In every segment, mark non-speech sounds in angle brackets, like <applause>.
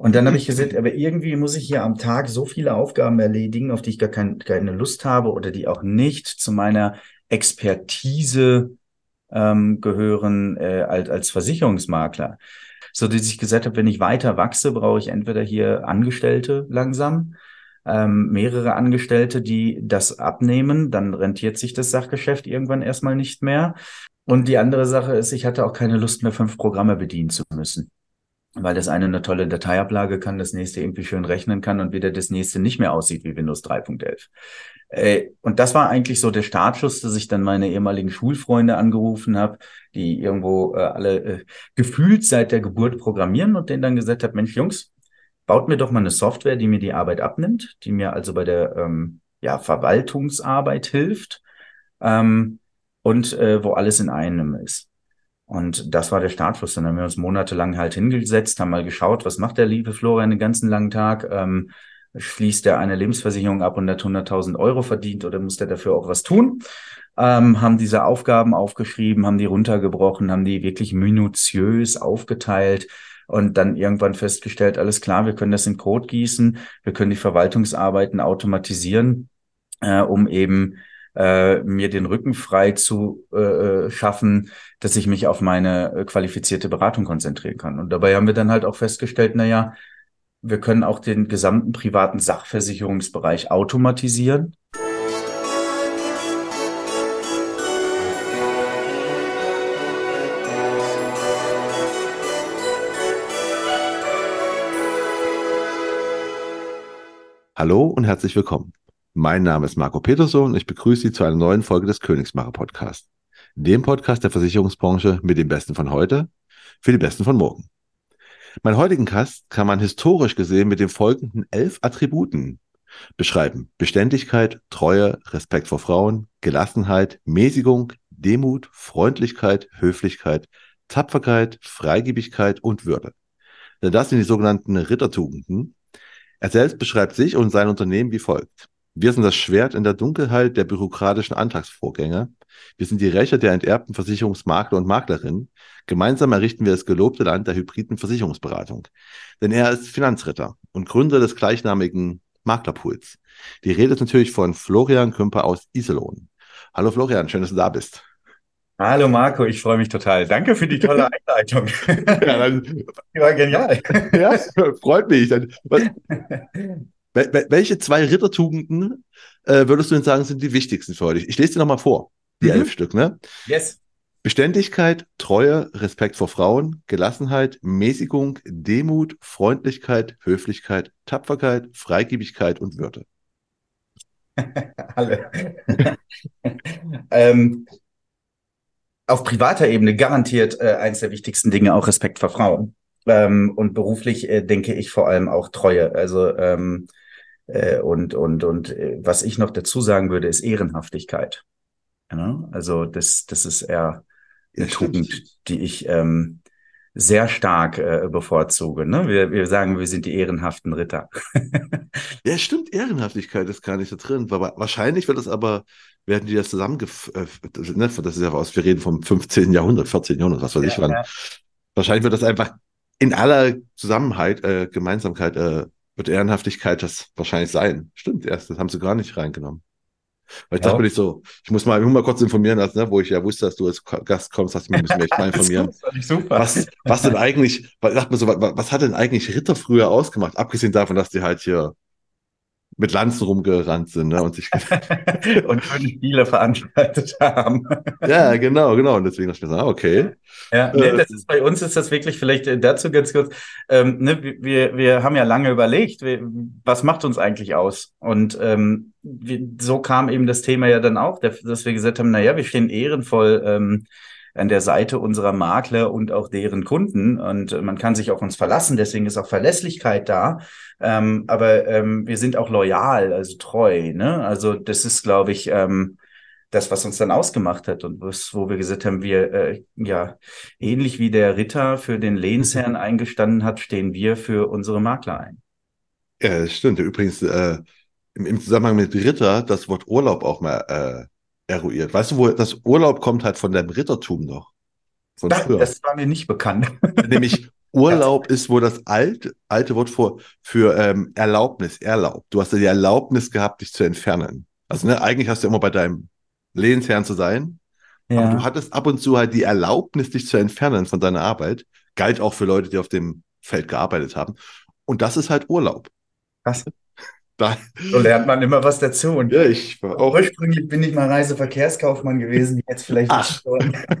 Und dann habe ich gesagt, aber irgendwie muss ich hier am Tag so viele Aufgaben erledigen, auf die ich gar kein, keine Lust habe oder die auch nicht zu meiner Expertise ähm, gehören äh, als, als Versicherungsmakler. So dass ich gesagt habe, wenn ich weiter wachse, brauche ich entweder hier Angestellte langsam, ähm, mehrere Angestellte, die das abnehmen, dann rentiert sich das Sachgeschäft irgendwann erstmal nicht mehr. Und die andere Sache ist, ich hatte auch keine Lust mehr, fünf Programme bedienen zu müssen weil das eine eine tolle Dateiablage kann, das nächste irgendwie schön rechnen kann und wieder das nächste nicht mehr aussieht wie Windows 3.11. Äh, und das war eigentlich so der Startschuss, dass ich dann meine ehemaligen Schulfreunde angerufen habe, die irgendwo äh, alle äh, gefühlt seit der Geburt programmieren und denen dann gesagt habe, Mensch, Jungs, baut mir doch mal eine Software, die mir die Arbeit abnimmt, die mir also bei der ähm, ja, Verwaltungsarbeit hilft ähm, und äh, wo alles in einem ist. Und das war der Startschuss. Dann haben wir uns monatelang halt hingesetzt, haben mal geschaut, was macht der liebe Florian den ganzen langen Tag? Ähm, schließt er eine Lebensversicherung ab und hat 100.000 Euro verdient oder muss der dafür auch was tun? Ähm, haben diese Aufgaben aufgeschrieben, haben die runtergebrochen, haben die wirklich minutiös aufgeteilt und dann irgendwann festgestellt, alles klar, wir können das in Code gießen, wir können die Verwaltungsarbeiten automatisieren, äh, um eben äh, mir den Rücken frei zu äh, äh, schaffen, dass ich mich auf meine äh, qualifizierte Beratung konzentrieren kann. Und dabei haben wir dann halt auch festgestellt, na ja, wir können auch den gesamten privaten Sachversicherungsbereich automatisieren. Hallo und herzlich willkommen. Mein Name ist Marco Peterson und ich begrüße Sie zu einer neuen Folge des Königsmacher Podcast. Dem Podcast der Versicherungsbranche mit dem Besten von heute für die Besten von morgen. Mein heutigen Gast kann man historisch gesehen mit den folgenden elf Attributen beschreiben. Beständigkeit, Treue, Respekt vor Frauen, Gelassenheit, Mäßigung, Demut, Freundlichkeit, Höflichkeit, Tapferkeit, Freigebigkeit und Würde. Denn das sind die sogenannten Rittertugenden. Er selbst beschreibt sich und sein Unternehmen wie folgt. Wir sind das Schwert in der Dunkelheit der bürokratischen Antragsvorgänge. Wir sind die Rächer der enterbten Versicherungsmakler und Maklerinnen. Gemeinsam errichten wir das gelobte Land der hybriden Versicherungsberatung. Denn er ist Finanzritter und Gründer des gleichnamigen Maklerpools. Die Rede ist natürlich von Florian Kümper aus Iserlohn. Hallo Florian, schön, dass du da bist. Hallo Marco, ich freue mich total. Danke für die tolle <laughs> Einleitung. ja, dann, die war genial. Ja, freut mich. Dann, was, <laughs> welche zwei Rittertugenden äh, würdest du denn sagen, sind die wichtigsten für heute? Ich lese dir nochmal vor, die mhm. elf Stück, ne? Yes. Beständigkeit, Treue, Respekt vor Frauen, Gelassenheit, Mäßigung, Demut, Freundlichkeit, Höflichkeit, Tapferkeit, Freigebigkeit und Würde. <laughs> Alle. <laughs> ähm, auf privater Ebene garantiert äh, eines der wichtigsten Dinge auch Respekt vor Frauen. Ähm, und beruflich äh, denke ich vor allem auch Treue. Also ähm, äh, und und und äh, was ich noch dazu sagen würde, ist Ehrenhaftigkeit. Ja, also das das ist eher eine ja, Tugend, die ich ähm, sehr stark äh, bevorzuge. Ne? Wir, wir sagen, wir sind die ehrenhaften Ritter. <laughs> ja, stimmt, Ehrenhaftigkeit ist gar nicht so drin. Wahrscheinlich wird es aber, werden die das zusammen, äh, ne, das ist ja aus, wir reden vom 15. Jahrhundert, 14. Jahrhundert, was weiß ja, ich wann. Wahrscheinlich wird das einfach in aller Zusammenhalt, äh, Gemeinsamkeit, äh, wird Ehrenhaftigkeit das wahrscheinlich sein. Stimmt, erst, das haben sie gar nicht reingenommen. Weil ich ja. dachte mir nicht so, ich muss mal, ich muss mal kurz informieren lassen, ne, wo ich ja wusste, dass du als Gast kommst, dass wir müssen mich mal <laughs> informieren. Was, was denn eigentlich, was, dachte mir so, was, was hat denn eigentlich Ritter früher ausgemacht? Abgesehen davon, dass die halt hier mit Lanzen rumgerannt sind ne, und sich <laughs> und schöne Spiele veranstaltet haben. ja, genau, genau. Und deswegen dachte ich mir so, ah, okay. Ja, nee, äh, das ist bei uns ist das wirklich vielleicht äh, dazu ganz kurz. Ähm, ne, wir, wir haben ja lange überlegt, was macht uns eigentlich aus? Und ähm, so kam eben das Thema ja dann auch, dass wir gesagt haben, na ja, wir stehen ehrenvoll ähm, an der Seite unserer Makler und auch deren Kunden. Und äh, man kann sich auf uns verlassen, deswegen ist auch Verlässlichkeit da. Ähm, aber ähm, wir sind auch loyal, also treu. Ne? Also das ist, glaube ich, ähm, das, was uns dann ausgemacht hat und was, wo wir gesagt haben, wir, äh, ja, ähnlich wie der Ritter für den Lehnsherrn eingestanden hat, stehen wir für unsere Makler ein. Ja, das stimmt. Übrigens, äh, im, im Zusammenhang mit Ritter, das Wort Urlaub auch mal äh, eruiert. Weißt du, wo das Urlaub kommt halt von deinem Rittertum noch? Von das, früher. das war mir nicht bekannt. <laughs> Nämlich Urlaub <laughs> ist wohl das alte, alte Wort für, für ähm, Erlaubnis, erlaubt. Du hast ja die Erlaubnis gehabt, dich zu entfernen. Also ne, eigentlich hast du immer bei deinem Lehnsherrn zu sein, ja. aber du hattest ab und zu halt die Erlaubnis, dich zu entfernen von deiner Arbeit. Galt auch für Leute, die auf dem Feld gearbeitet haben. Und das ist halt Urlaub. Was? Da. So lernt man immer was dazu. Und ja, ich war auch. Ursprünglich bin ich mal Reiseverkehrskaufmann gewesen, jetzt vielleicht Ach. <laughs>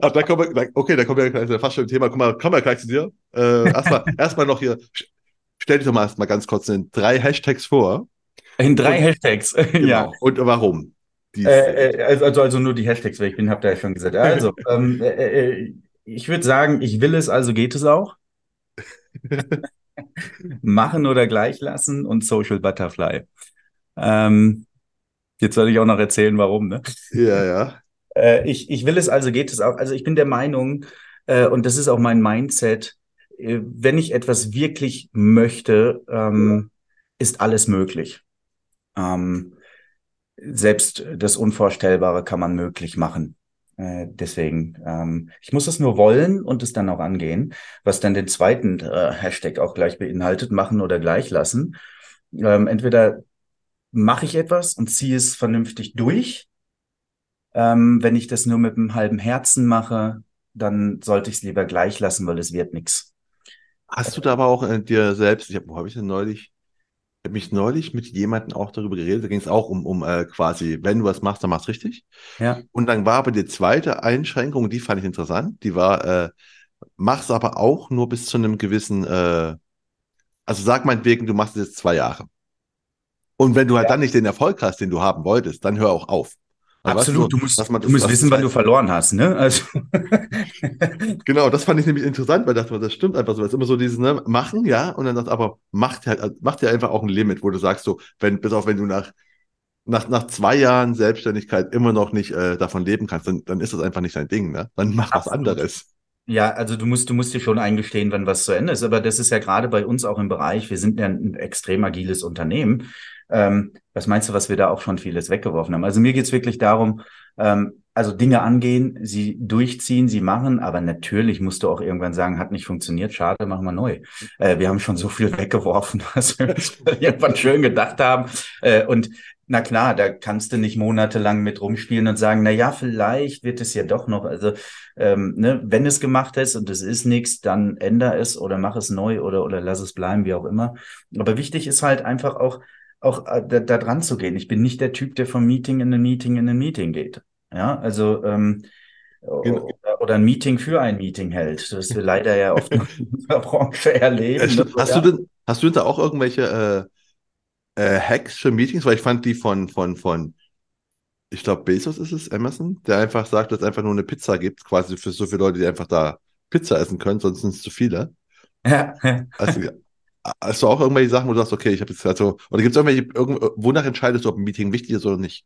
Ach, da kommen wir, okay, da kommen wir gleich fast schon im Thema. Kommen wir, kommen wir gleich zu dir. Äh, erstmal, <laughs> erstmal noch hier, stell dich doch mal erstmal ganz kurz in drei Hashtags vor. In drei und, Hashtags, <laughs> genau. ja. Und warum? Äh, äh, also, also nur die Hashtags, weil ich bin, habe da ja schon gesagt. Also, ähm, äh, äh, ich würde sagen, ich will es, also geht es auch. Machen oder gleich lassen und Social Butterfly. Ähm, jetzt soll ich auch noch erzählen, warum, ne? Ja, ja. Äh, ich, ich will es, also geht es auch. Also ich bin der Meinung, äh, und das ist auch mein Mindset, äh, wenn ich etwas wirklich möchte, ähm, ist alles möglich. Ähm, selbst das Unvorstellbare kann man möglich machen. Äh, deswegen, ähm, ich muss es nur wollen und es dann auch angehen, was dann den zweiten äh, <laughs> Hashtag auch gleich beinhaltet, machen oder gleich lassen. Ähm, entweder mache ich etwas und ziehe es vernünftig durch. Ähm, wenn ich das nur mit einem halben Herzen mache, dann sollte ich es lieber gleich lassen, weil es wird nichts. Hast du da aber auch äh, dir selbst, ich habe, wo habe ich denn neulich, habe mich neulich mit jemandem auch darüber geredet. Da ging es auch um, um äh, quasi, wenn du was machst, dann machst du richtig. Ja. Und dann war aber die zweite Einschränkung, die fand ich interessant. Die war, äh, mach's aber auch nur bis zu einem gewissen, äh, also sag meinetwegen, du machst es jetzt zwei Jahre. Und wenn du halt ja. dann nicht den Erfolg hast, den du haben wolltest, dann hör auch auf. Absolut, du, musst, man, du musst wissen, wann du verloren hast, ne? Also. <laughs> genau, das fand ich nämlich interessant, weil ich dachte, das stimmt einfach so. Das ist immer so dieses, ne, machen, ja, und dann sagt aber, macht halt, macht ja einfach auch ein Limit, wo du sagst, so, wenn, bis auf wenn du nach, nach, nach zwei Jahren Selbstständigkeit immer noch nicht äh, davon leben kannst, dann, dann ist das einfach nicht dein Ding, ne? Dann mach Absolut. was anderes. Ja, also du musst, du musst dir schon eingestehen, wenn was zu Ende ist. Aber das ist ja gerade bei uns auch im Bereich, wir sind ja ein extrem agiles Unternehmen. Ähm, was meinst du, was wir da auch schon vieles weggeworfen haben? Also mir geht's wirklich darum, ähm, also Dinge angehen, sie durchziehen, sie machen, aber natürlich musst du auch irgendwann sagen, hat nicht funktioniert, schade, machen wir neu. Äh, wir haben schon so viel weggeworfen, <laughs> was wir uns irgendwann schön gedacht haben. Äh, und na klar, da kannst du nicht monatelang mit rumspielen und sagen, na ja, vielleicht wird es ja doch noch. Also ähm, ne, wenn es gemacht ist und es ist nichts, dann änder es oder mach es neu oder oder lass es bleiben, wie auch immer. Aber wichtig ist halt einfach auch auch äh, da, da dran zu gehen. Ich bin nicht der Typ, der vom Meeting in ein Meeting in ein Meeting geht. Ja, also ähm, genau. oder, oder, ein Meeting für ein Meeting hält, das wir leider ja oft in unserer Branche erleben. Ja, hast ja. du denn, hast du denn da auch irgendwelche äh, äh, Hacks für Meetings? Weil ich fand die von, von, von, ich glaube, Bezos ist es, Amazon, der einfach sagt, dass es einfach nur eine Pizza gibt, quasi für so viele Leute, die einfach da Pizza essen können, sonst sind es zu viele. Ja. Also, Hast du auch irgendwelche Sachen, wo du sagst, okay, ich habe jetzt also, oder gibt es irgendwelche, irgend, wonach entscheidest du, ob ein Meeting wichtig ist oder nicht?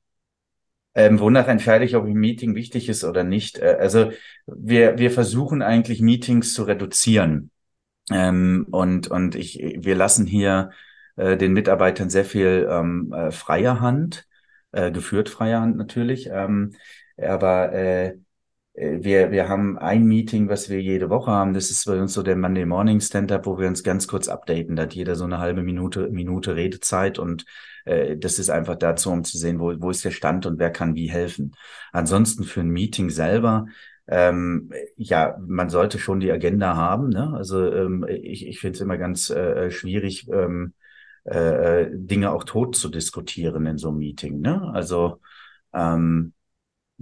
Ähm, wonach entscheide ich, ob ein Meeting wichtig ist oder nicht? Äh, also wir, wir versuchen eigentlich Meetings zu reduzieren. Ähm, und, und ich, wir lassen hier äh, den Mitarbeitern sehr viel ähm, äh, freie Hand, äh, geführt freie Hand natürlich. Ähm, aber äh, äh, wir, wir haben ein Meeting, was wir jede Woche haben. Das ist bei uns so der Monday Morning Stand-up, wo wir uns ganz kurz updaten. Da hat jeder so eine halbe Minute, Minute Redezeit und äh, das ist einfach dazu, um zu sehen, wo, wo ist der Stand und wer kann wie helfen. Ansonsten für ein Meeting selber, ähm, ja, man sollte schon die Agenda haben. Ne? Also ähm, ich, ich finde es immer ganz äh, schwierig, ähm, äh, äh, Dinge auch tot zu diskutieren in so einem Meeting. Ne? Also ähm,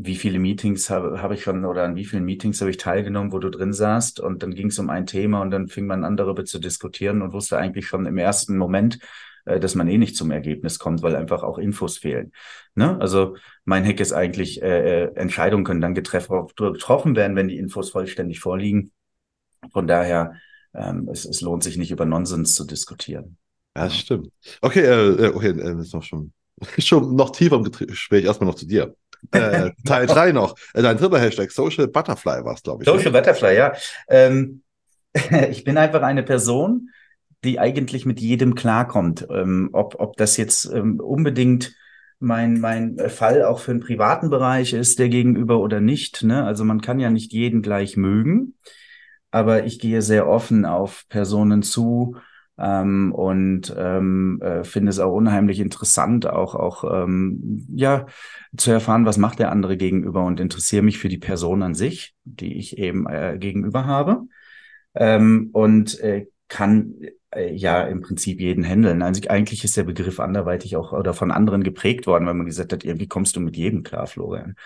wie viele Meetings habe hab ich schon oder an wie vielen Meetings habe ich teilgenommen, wo du drin saßt und dann ging es um ein Thema und dann fing man an darüber zu diskutieren und wusste eigentlich schon im ersten Moment, äh, dass man eh nicht zum Ergebnis kommt, weil einfach auch Infos fehlen. Ne? Also mein Hack ist eigentlich, äh, äh Entscheidungen können dann getroffen werden, wenn die Infos vollständig vorliegen. Von daher, ähm, es, es lohnt sich nicht über Nonsens zu diskutieren. Ja, das stimmt. Okay, äh, äh okay, äh, ist noch schon, <laughs> schon noch tiefer im Gespräch. Erstmal noch zu dir. Äh, <laughs> Teil 3 noch. Äh, dein dritter Hashtag, Social Butterfly war es, glaube ich. Ne? Social ne? Butterfly, ja. Ähm, <laughs> ich bin einfach eine Person, die eigentlich mit jedem klarkommt. Ähm, ob, ob das jetzt ähm, unbedingt mein, mein Fall auch für einen privaten Bereich ist, der gegenüber oder nicht. Ne? Also man kann ja nicht jeden gleich mögen. aber ich gehe sehr offen auf Personen zu ähm, und ähm, äh, finde es auch unheimlich interessant, auch auch ähm, ja zu erfahren, was macht der andere gegenüber und interessiere mich für die Person an sich, die ich eben äh, gegenüber habe. Ähm, und äh, kann äh, ja im Prinzip jeden handeln. Also eigentlich ist der Begriff anderweitig auch oder von anderen geprägt worden, weil man gesagt hat, irgendwie kommst du mit jedem klar, Florian.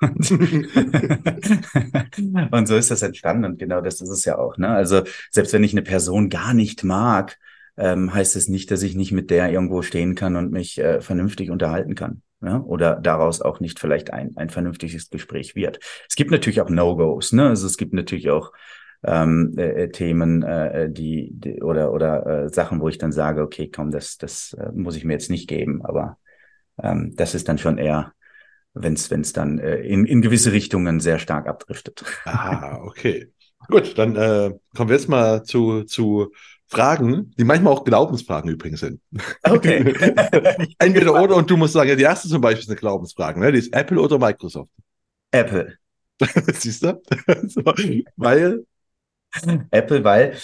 Und, <laughs> und so ist das entstanden und genau das ist es ja auch. Ne? Also selbst wenn ich eine Person gar nicht mag, ähm, heißt es nicht, dass ich nicht mit der irgendwo stehen kann und mich äh, vernünftig unterhalten kann. Ja? Oder daraus auch nicht vielleicht ein, ein vernünftiges Gespräch wird. Es gibt natürlich auch No-Gos, ne? Also es gibt natürlich auch ähm, äh, Themen, äh, die, die oder oder äh, Sachen, wo ich dann sage, okay, komm, das das äh, muss ich mir jetzt nicht geben, aber ähm, das ist dann schon eher, wenn es wenn es dann äh, in in gewisse Richtungen sehr stark abdriftet. Ah, okay. Gut, dann äh, kommen wir jetzt mal zu zu Fragen, die manchmal auch Glaubensfragen übrigens sind. Okay. <laughs> Entweder oder und du musst sagen, die erste zum Beispiel ist eine Glaubensfrage, ne? Die ist Apple oder Microsoft. Apple. <laughs> Siehst du? <laughs> so, weil <laughs> Apple, weil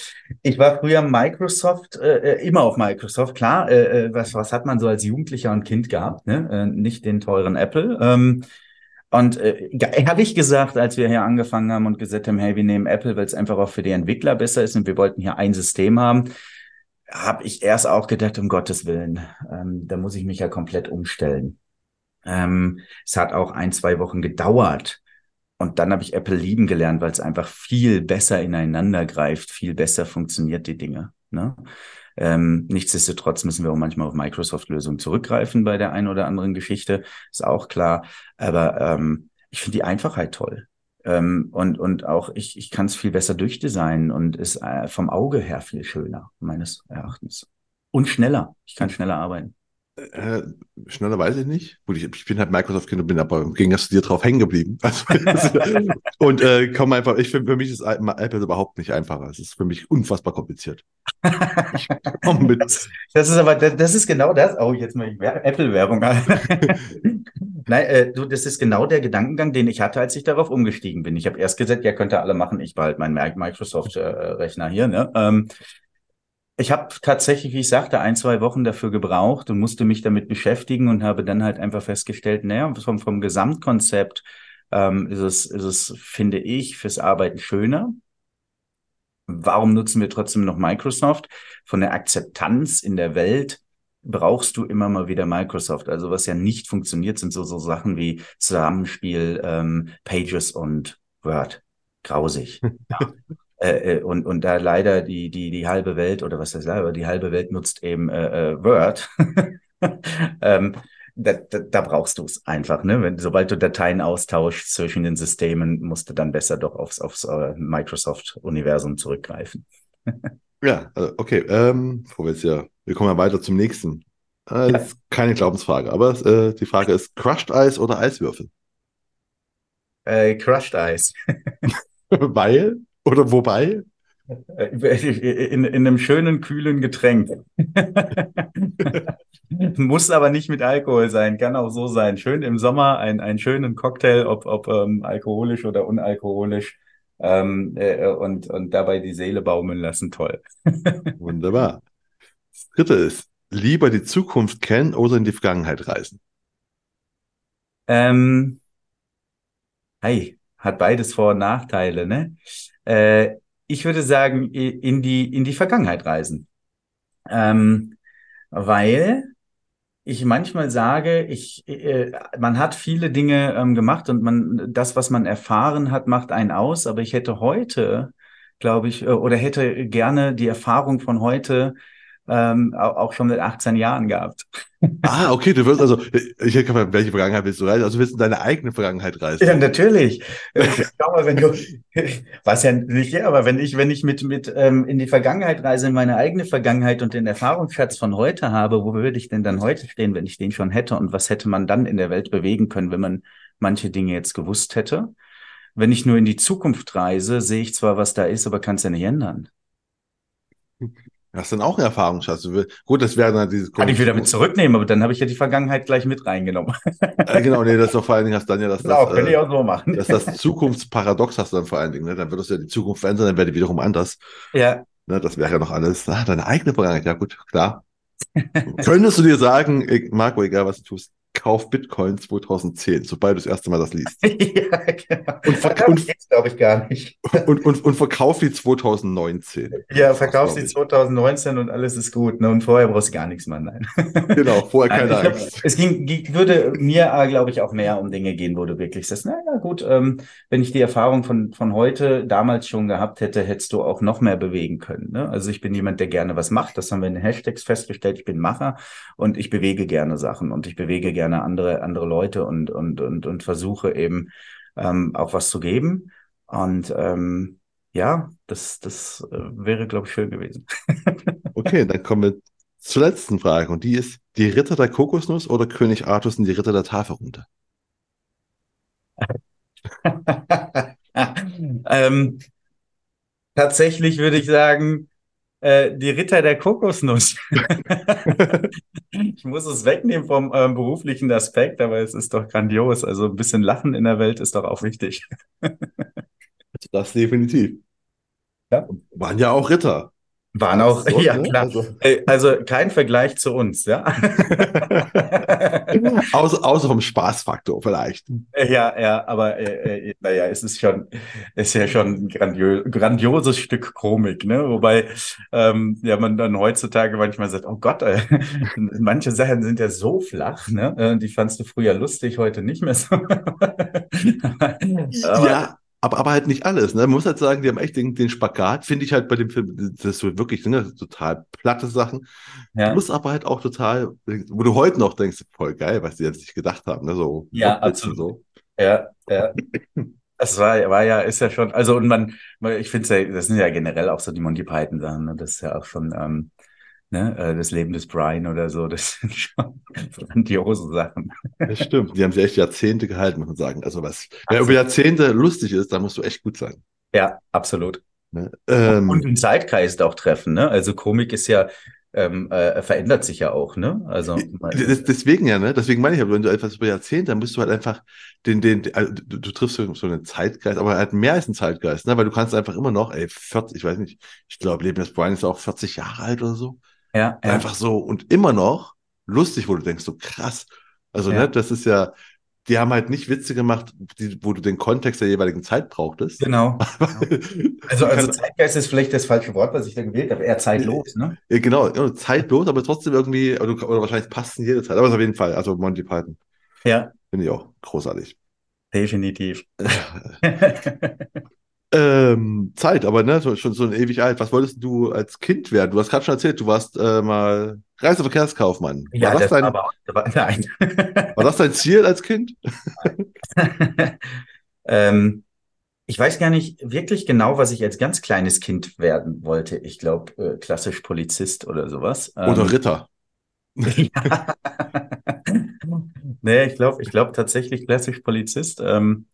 ich war früher Microsoft, äh, äh, immer auf Microsoft, klar. Äh, äh, was, was hat man so als Jugendlicher und Kind gehabt? Ne? Äh, nicht den teuren Apple. Ähm, und äh, habe ich gesagt, als wir hier angefangen haben und gesagt haben, hey, wir nehmen Apple, weil es einfach auch für die Entwickler besser ist und wir wollten hier ein System haben, habe ich erst auch gedacht, um Gottes Willen, ähm, da muss ich mich ja komplett umstellen. Ähm, es hat auch ein, zwei Wochen gedauert, und dann habe ich Apple lieben gelernt, weil es einfach viel besser ineinander greift, viel besser funktioniert die Dinge. Ne? Ähm, nichtsdestotrotz müssen wir auch manchmal auf Microsoft-Lösungen zurückgreifen bei der einen oder anderen Geschichte, ist auch klar. Aber ähm, ich finde die Einfachheit toll. Ähm, und, und auch ich, ich kann es viel besser durchdesignen und ist äh, vom Auge her viel schöner, meines Erachtens. Und schneller. Ich kann schneller arbeiten. Äh, schneller weiß ich nicht. Gut, ich, ich bin halt Microsoft-Kind und bin aber im Gegensatz zu dir drauf hängen geblieben. <laughs> Also, <laughs> und äh, komm einfach, ich finde, für mich ist Apple überhaupt nicht einfacher. Es ist für mich unfassbar kompliziert. komm <laughs> mit. Das, das, ist aber, das ist genau das. Oh, jetzt mal Apple-Werbung. Nein, äh, du, das ist genau der Gedankengang, den ich hatte, als ich darauf umgestiegen bin. Ich habe erst gesagt, ja, könnt ihr alle machen. Ich behalte meinen Microsoft-Rechner hier. Ne? Ähm, ich habe tatsächlich, wie ich sagte, ein, zwei Wochen dafür gebraucht und musste mich damit beschäftigen und habe dann halt einfach festgestellt, naja, vom, vom Gesamtkonzept ähm, ist, es, ist es, finde ich, fürs Arbeiten schöner. Warum nutzen wir trotzdem noch Microsoft? Von der Akzeptanz in der Welt brauchst du immer mal wieder Microsoft. Also was ja nicht funktioniert, sind so, so Sachen wie Zusammenspiel, ähm, Pages und Word. Grausig. Ja. <laughs> Äh, äh, und, und da leider die, die, die halbe Welt, oder was heißt leider, die halbe Welt nutzt eben äh, äh, Word, <laughs> ähm, da, da, da brauchst du es einfach, ne? Wenn, sobald du Dateien austauschst zwischen den Systemen, musst du dann besser doch aufs, aufs uh, Microsoft-Universum zurückgreifen. <laughs> ja, okay. Ähm, bevor wir jetzt ja, wir kommen ja weiter zum nächsten. Äh, ja. keine Glaubensfrage, aber äh, die Frage ist: Crushed Eis oder Eiswürfel? Äh, crushed Eis. <laughs> Weil? Oder wobei? In, in einem schönen, kühlen Getränk. <laughs> Muss aber nicht mit Alkohol sein, kann auch so sein. Schön im Sommer ein, einen schönen Cocktail, ob, ob ähm, alkoholisch oder unalkoholisch. Ähm, äh, und, und dabei die Seele baumeln lassen, toll. <laughs> Wunderbar. Das dritte ist, lieber die Zukunft kennen oder in die Vergangenheit reisen? Ähm, hey, hat beides Vor- und Nachteile, ne? Äh, ich würde sagen, in die, in die Vergangenheit reisen. Ähm, weil ich manchmal sage, ich, äh, man hat viele Dinge ähm, gemacht und man, das, was man erfahren hat, macht einen aus. Aber ich hätte heute, glaube ich, äh, oder hätte gerne die Erfahrung von heute ähm, auch schon mit 18 Jahren gehabt. Ah, okay, du wirst also, ich hätte gefragt, welche Vergangenheit willst du reisen? Also du willst in deine eigene Vergangenheit reisen. Ja, natürlich. <laughs> Schau mal, wenn du, <laughs> was ja nicht, ja, aber wenn ich, wenn ich mit, mit ähm, in die Vergangenheit reise, in meine eigene Vergangenheit und den Erfahrungsschatz von heute habe, wo würde ich denn dann heute stehen, wenn ich den schon hätte? Und was hätte man dann in der Welt bewegen können, wenn man manche Dinge jetzt gewusst hätte? Wenn ich nur in die Zukunft reise, sehe ich zwar, was da ist, aber kann es ja nicht ändern. <laughs> Hast du dann auch einen Erfahrungsschatz? Gut, das wäre dann dieses. Kann ich wieder mit zurücknehmen, aber dann habe ich ja die Vergangenheit gleich mit reingenommen. äh, genau, nee, das ist doch vor allen Dingen hast dann ja das. Genau, das, kann äh, ich auch so machen. Das, das Zukunftsparadox hast du dann vor allen Dingen. Ne? Dann würdest du ja die Zukunft verändern, dann wäre die wiederum anders. Ja. Ne? Das wäre ja noch alles. Ah, deine eigene Vergangenheit. Ja, gut, klar. Könntest du dir sagen, Marco, egal was du tust, kauf Bitcoin 2010, sobald du das erste Mal das liest. <laughs> ja, genau. Und, ver und glaube ich gar nicht. <laughs> Und, und, und verkauf die 2019. Ja, verkauf sie 2019 und alles ist gut. Ne? Und vorher brauchst du gar nichts mehr. Nein. <laughs> Genau, vorher keine Nein, Angst. Glaub, es ging, würde mir, äh, glaube ich, auch mehr um Dinge gehen, wo du wirklich sagst, naja, gut, ähm, wenn ich die Erfahrung von, von heute damals schon gehabt hätte, hättest du auch noch mehr bewegen können. Ne? Also ich bin jemand, der gerne was macht. Das haben wir in den Hashtags festgestellt. Ich bin Macher und ich bewege gerne Sachen und ich bewege gerne gerne andere, andere Leute und, und, und, und versuche eben ähm, auch was zu geben. Und ähm, ja, das, das äh, wäre, glaube ich, schön gewesen. <laughs> okay, dann kommen wir zur letzten Frage. Und die ist, die Ritter der Kokosnuss oder König Artus und die Ritter der Tafel runter? <laughs> ähm, tatsächlich würde ich sagen, äh, die Ritter der Kokosnuss. <laughs> ich muss es wegnehmen vom ähm, beruflichen Aspekt, aber es ist doch grandios. Also ein bisschen Lachen in der Welt ist doch auch wichtig. <laughs> das definitiv. Ja. Waren ja auch Ritter. Waren auch, so, <laughs> ja klar. Also, also, kein Vergleich zu uns, ja. <laughs> außer, außer vom Spaßfaktor vielleicht. Ja, ja, aber äh, äh, naja, es ist schon, es ist ja schon ein grandios, grandioses Stück Komik, ne? Wobei ähm, ja man dann heutzutage manchmal sagt, oh Gott, äh, <laughs> manche Sachen sind ja so flach, ne? Äh, die fandst du früher lustig, heute nicht mehr so. aber, ja, aber, aber halt nicht alles. Ne? Man muss halt sagen, die haben echt den, den Spagat, finde ich halt bei dem Film, das ist so wirklich ne, total platte Sachen. Ja. Plus aber halt auch total, wo du heute noch denkst, voll geil, was die jetzt nicht gedacht haben. Ne? So, ja, absolut. So. Ja, ja. Das war, war ja, ist ja schon, also und man, ich finde ja, das sind ja generell auch so die Monty Python Sachen, ne? das ist ja auch schon, ähm, ne, äh, das Leben des Brian oder so, das <laughs> sind schon grandiose Sachen. Das stimmt, die haben sich echt Jahrzehnte gehalten, muss man sagen. Also was, wer über Jahrzehnte lustig ist, da musst du echt gut sein. Ja, absolut. Ne? Ähm, und den Zeitgeist auch treffen, ne? Also Komik ist ja, ähm, äh, verändert sich ja auch, ne? Also deswegen ja, ne? Deswegen meine ich, wenn du etwas über Jahrzehnte, dann musst du halt einfach den, den, also du, du triffst so einen Zeitgeist, aber halt mehr als einen Zeitgeist, ne? Weil du kannst einfach immer noch, ey, 40, ich weiß nicht, ich glaube, Leben des Brian ist auch 40 Jahre alt oder so. Ja, ja. Einfach so und immer noch lustig, wo du denkst, so krass. Also, ja. ne, das ist ja, die haben halt nicht Witze gemacht, die, wo du den Kontext der jeweiligen Zeit brauchtest. Genau. <laughs> also, also Zeitgeist ist vielleicht das falsche Wort, was ich da gewählt habe, eher zeitlos, ne? Ja, genau, zeitlos, aber trotzdem irgendwie, oder, oder wahrscheinlich passt in jede Zeit. Aber auf jeden Fall, also Monty Python. Ja. Finde ich auch großartig. Definitiv. <laughs> <laughs> Ähm, Zeit, aber ne, schon so ewig alt. Was wolltest du als Kind werden? Du hast gerade schon erzählt, du warst äh, mal Reiseverkehrskaufmann. War ja, das, das dein, aber, aber, <laughs> nein. war das dein Ziel als Kind? <laughs> ähm, ich weiß gar nicht wirklich genau, was ich als ganz kleines Kind werden wollte. Ich glaube, äh, klassisch Polizist oder sowas. Ähm, oder Ritter. <laughs> ja. nee, ich glaube, ich glaube tatsächlich klassisch Polizist. Ähm,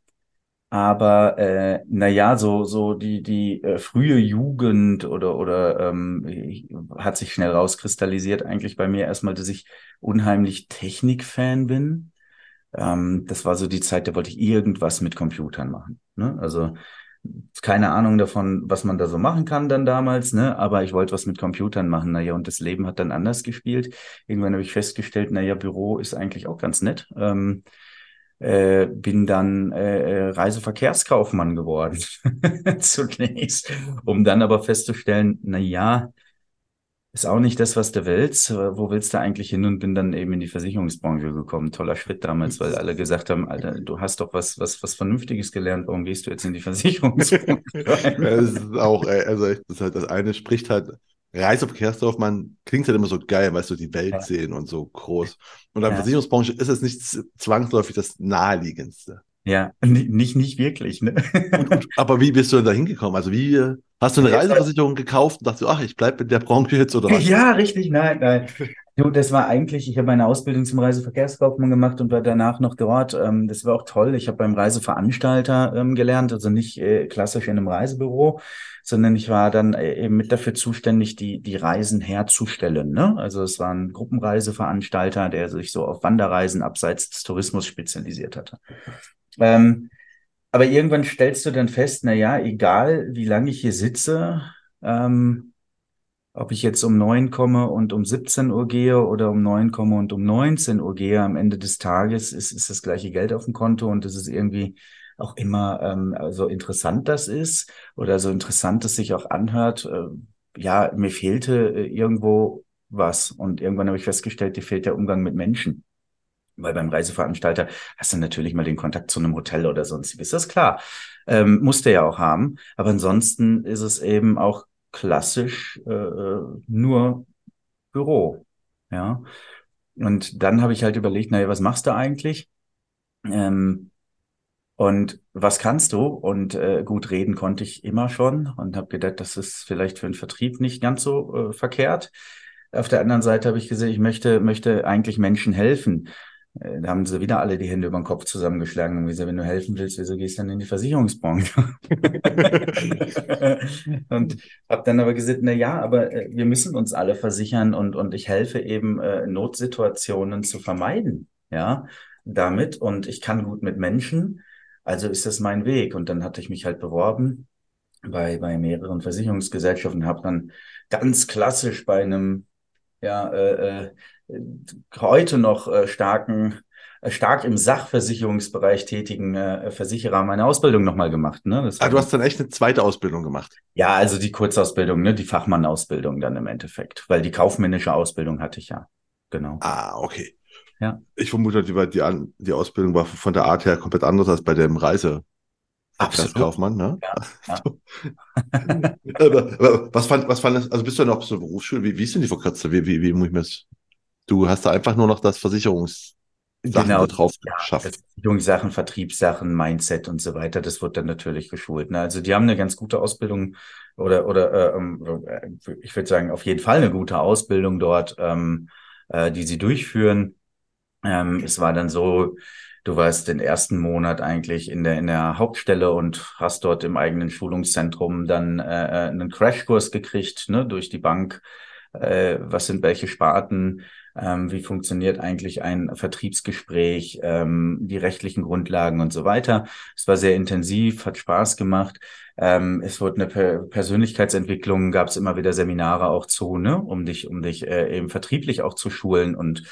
aber äh, naja, so, so die, die äh, frühe Jugend oder, oder ähm, hat sich schnell rauskristallisiert, eigentlich bei mir erstmal, dass ich unheimlich Technikfan bin. Ähm, das war so die Zeit, da wollte ich irgendwas mit Computern machen. Ne? Also keine Ahnung davon, was man da so machen kann dann damals, ne? Aber ich wollte was mit Computern machen. Naja, und das Leben hat dann anders gespielt. Irgendwann habe ich festgestellt, naja, Büro ist eigentlich auch ganz nett. Ähm, äh, bin dann äh, äh Reiseverkehrskaufmann geworden <laughs> zunächst, um dann aber festzustellen, na ja, ist auch nicht das, was du willst. Wo willst du eigentlich hin? Und bin dann eben in die Versicherungsbranche gekommen. Toller Schritt damals, weil alle gesagt haben, Alter, du hast doch was, was, was Vernünftiges gelernt. Warum gehst du jetzt in die <laughs> Versicherungsbranche? das ist auch, also halt, das eine spricht halt Reiseverkehrskaufmann klingt halt immer so geil, weißt du, die Welt ja. sehen und so groß. Und in der. Versicherungsbranche ist es nicht zwangsläufig das naheliegendste. Ja, nicht, nicht wirklich, ne? Und, und, aber wie bist du denn da hingekommen? Also wie hast du eine Reiseversicherung gekauft und dachtest, ach, ich bleibe in der Branche jetzt oder was? Ja, richtig, nein, nein. Du, das war eigentlich, ich habe meine Ausbildung zum Reiseverkehrskaufmann gemacht und war danach noch dort. Ähm, das war auch toll. Ich habe beim Reiseveranstalter ähm, gelernt, also nicht äh, klassisch in einem Reisebüro, sondern ich war dann äh, eben mit dafür zuständig, die, die Reisen herzustellen. Ne? Also es war ein Gruppenreiseveranstalter, der sich so auf Wanderreisen abseits des Tourismus spezialisiert hatte. Ähm, aber irgendwann stellst du dann fest, na ja, egal wie lange ich hier sitze, ähm, ob ich jetzt um neun komme und um 17 Uhr gehe oder um neun komme und um 19 Uhr gehe, am Ende des Tages ist, ist das gleiche Geld auf dem Konto und es ist irgendwie auch immer ähm, so interessant das ist oder so interessant es sich auch anhört. Äh, ja, mir fehlte äh, irgendwo was und irgendwann habe ich festgestellt, dir fehlt der Umgang mit Menschen. Weil beim Reiseveranstalter hast du natürlich mal den Kontakt zu einem Hotel oder sonstiges. Das ist klar. Ähm, musste ja auch haben. Aber ansonsten ist es eben auch klassisch äh, nur Büro. Ja. Und dann habe ich halt überlegt, naja, was machst du eigentlich? Ähm, und was kannst du? Und äh, gut reden konnte ich immer schon und habe gedacht, das ist vielleicht für den Vertrieb nicht ganz so äh, verkehrt. Auf der anderen Seite habe ich gesehen, ich möchte, möchte eigentlich Menschen helfen. Äh, da haben sie wieder alle die Hände über den Kopf zusammengeschlagen und gesagt, wenn du helfen willst, wieso gehst du dann in die Versicherungsbranche? <laughs> und habe dann aber gesagt, na ja, aber äh, wir müssen uns alle versichern und, und ich helfe eben, äh, Notsituationen zu vermeiden, ja, damit und ich kann gut mit Menschen, also ist das mein Weg. Und dann hatte ich mich halt beworben bei, bei mehreren Versicherungsgesellschaften, habe dann ganz klassisch bei einem ja, äh, äh, heute noch äh, starken, äh, stark im Sachversicherungsbereich tätigen äh, Versicherer meine Ausbildung nochmal gemacht. Ne? Das ah, du hast dann echt eine zweite Ausbildung gemacht? Ja, also die Kurzausbildung, ne? die Fachmannausbildung dann im Endeffekt, weil die kaufmännische Ausbildung hatte ich ja. Genau. Ah, okay. Ja. Ich vermute, die, die, die Ausbildung war von der Art her komplett anders als bei dem Reise. Absolut. Kaufmann, ne? Ja, ja. <laughs> <laughs> was fand, was fand, also bist du ja noch so Berufsschule? Wie, wie ist denn die verkürzte? Wie, wie, wie muss ich mir das Du hast da einfach nur noch das Versicherungs genau, drauf geschafft. Versicherungssachen, Vertriebssachen, Mindset und so weiter, das wird dann natürlich geschult. Ne? Also die haben eine ganz gute Ausbildung oder oder äh, ähm, äh, ich würde sagen auf jeden Fall eine gute Ausbildung dort, ähm, äh, die sie durchführen. Ähm, es war dann so, du warst den ersten Monat eigentlich in der in der Hauptstelle und hast dort im eigenen Schulungszentrum dann äh, äh einen Crashkurs gekriegt, ne, durch die Bank. Äh, was sind welche Sparten? Ähm, wie funktioniert eigentlich ein Vertriebsgespräch, ähm, die rechtlichen Grundlagen und so weiter. Es war sehr intensiv, hat Spaß gemacht. Ähm, es wurde eine per Persönlichkeitsentwicklung, gab es immer wieder Seminare auch zu, ne, um dich, um dich äh, eben vertrieblich auch zu schulen und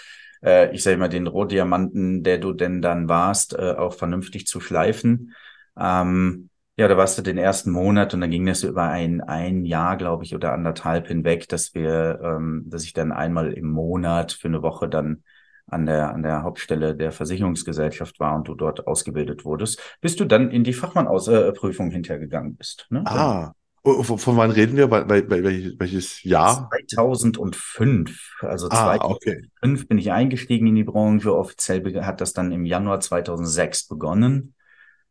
äh, ich sage mal, den Rohdiamanten, der du denn dann warst, äh, auch vernünftig zu schleifen. Ähm, ja, da warst du den ersten Monat und dann ging das so über ein, ein Jahr, glaube ich, oder anderthalb hinweg, dass wir, ähm, dass ich dann einmal im Monat für eine Woche dann an der, an der Hauptstelle der Versicherungsgesellschaft war und du dort ausgebildet wurdest, bis du dann in die Fachmann-Prüfung äh, hintergegangen bist. Ne? Ah, oh, von, von wann reden wir? Bei, bei, bei welches Jahr? 2005. Also ah, 2005 okay. bin ich eingestiegen in die Branche. Offiziell hat das dann im Januar 2006 begonnen.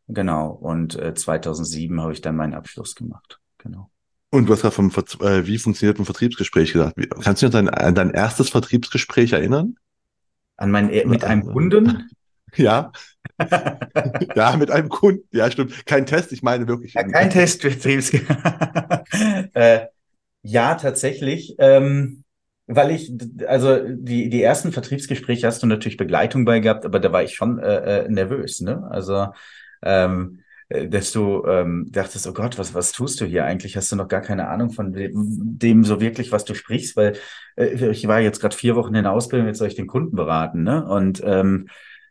Genau. Und äh, 2007 habe ich dann meinen Abschluss gemacht. Genau. Und du hast gerade vom äh, wie funktioniert ein Vertriebsgespräch gesagt. Wie, kannst du dich an dein, an dein erstes Vertriebsgespräch erinnern? An mein äh, mit einem Kunden? <laughs> Ja. <laughs> ja, mit einem Kunden. Ja, stimmt. Kein Test, ich meine wirklich. Ja, kein Test, Vertriebs. <laughs> äh, ja, tatsächlich. Ähm, weil ich, also die, die ersten Vertriebsgespräche hast du natürlich Begleitung bei gehabt, aber da war ich schon äh, äh nervös, ne? Also ähm, äh, dass du ähm, dachtest, oh Gott, was, was tust du hier eigentlich? Hast du noch gar keine Ahnung von dem, dem so wirklich, was du sprichst? Weil äh, ich war jetzt gerade vier Wochen in der Ausbildung, jetzt soll ich den Kunden beraten, ne? Und ähm,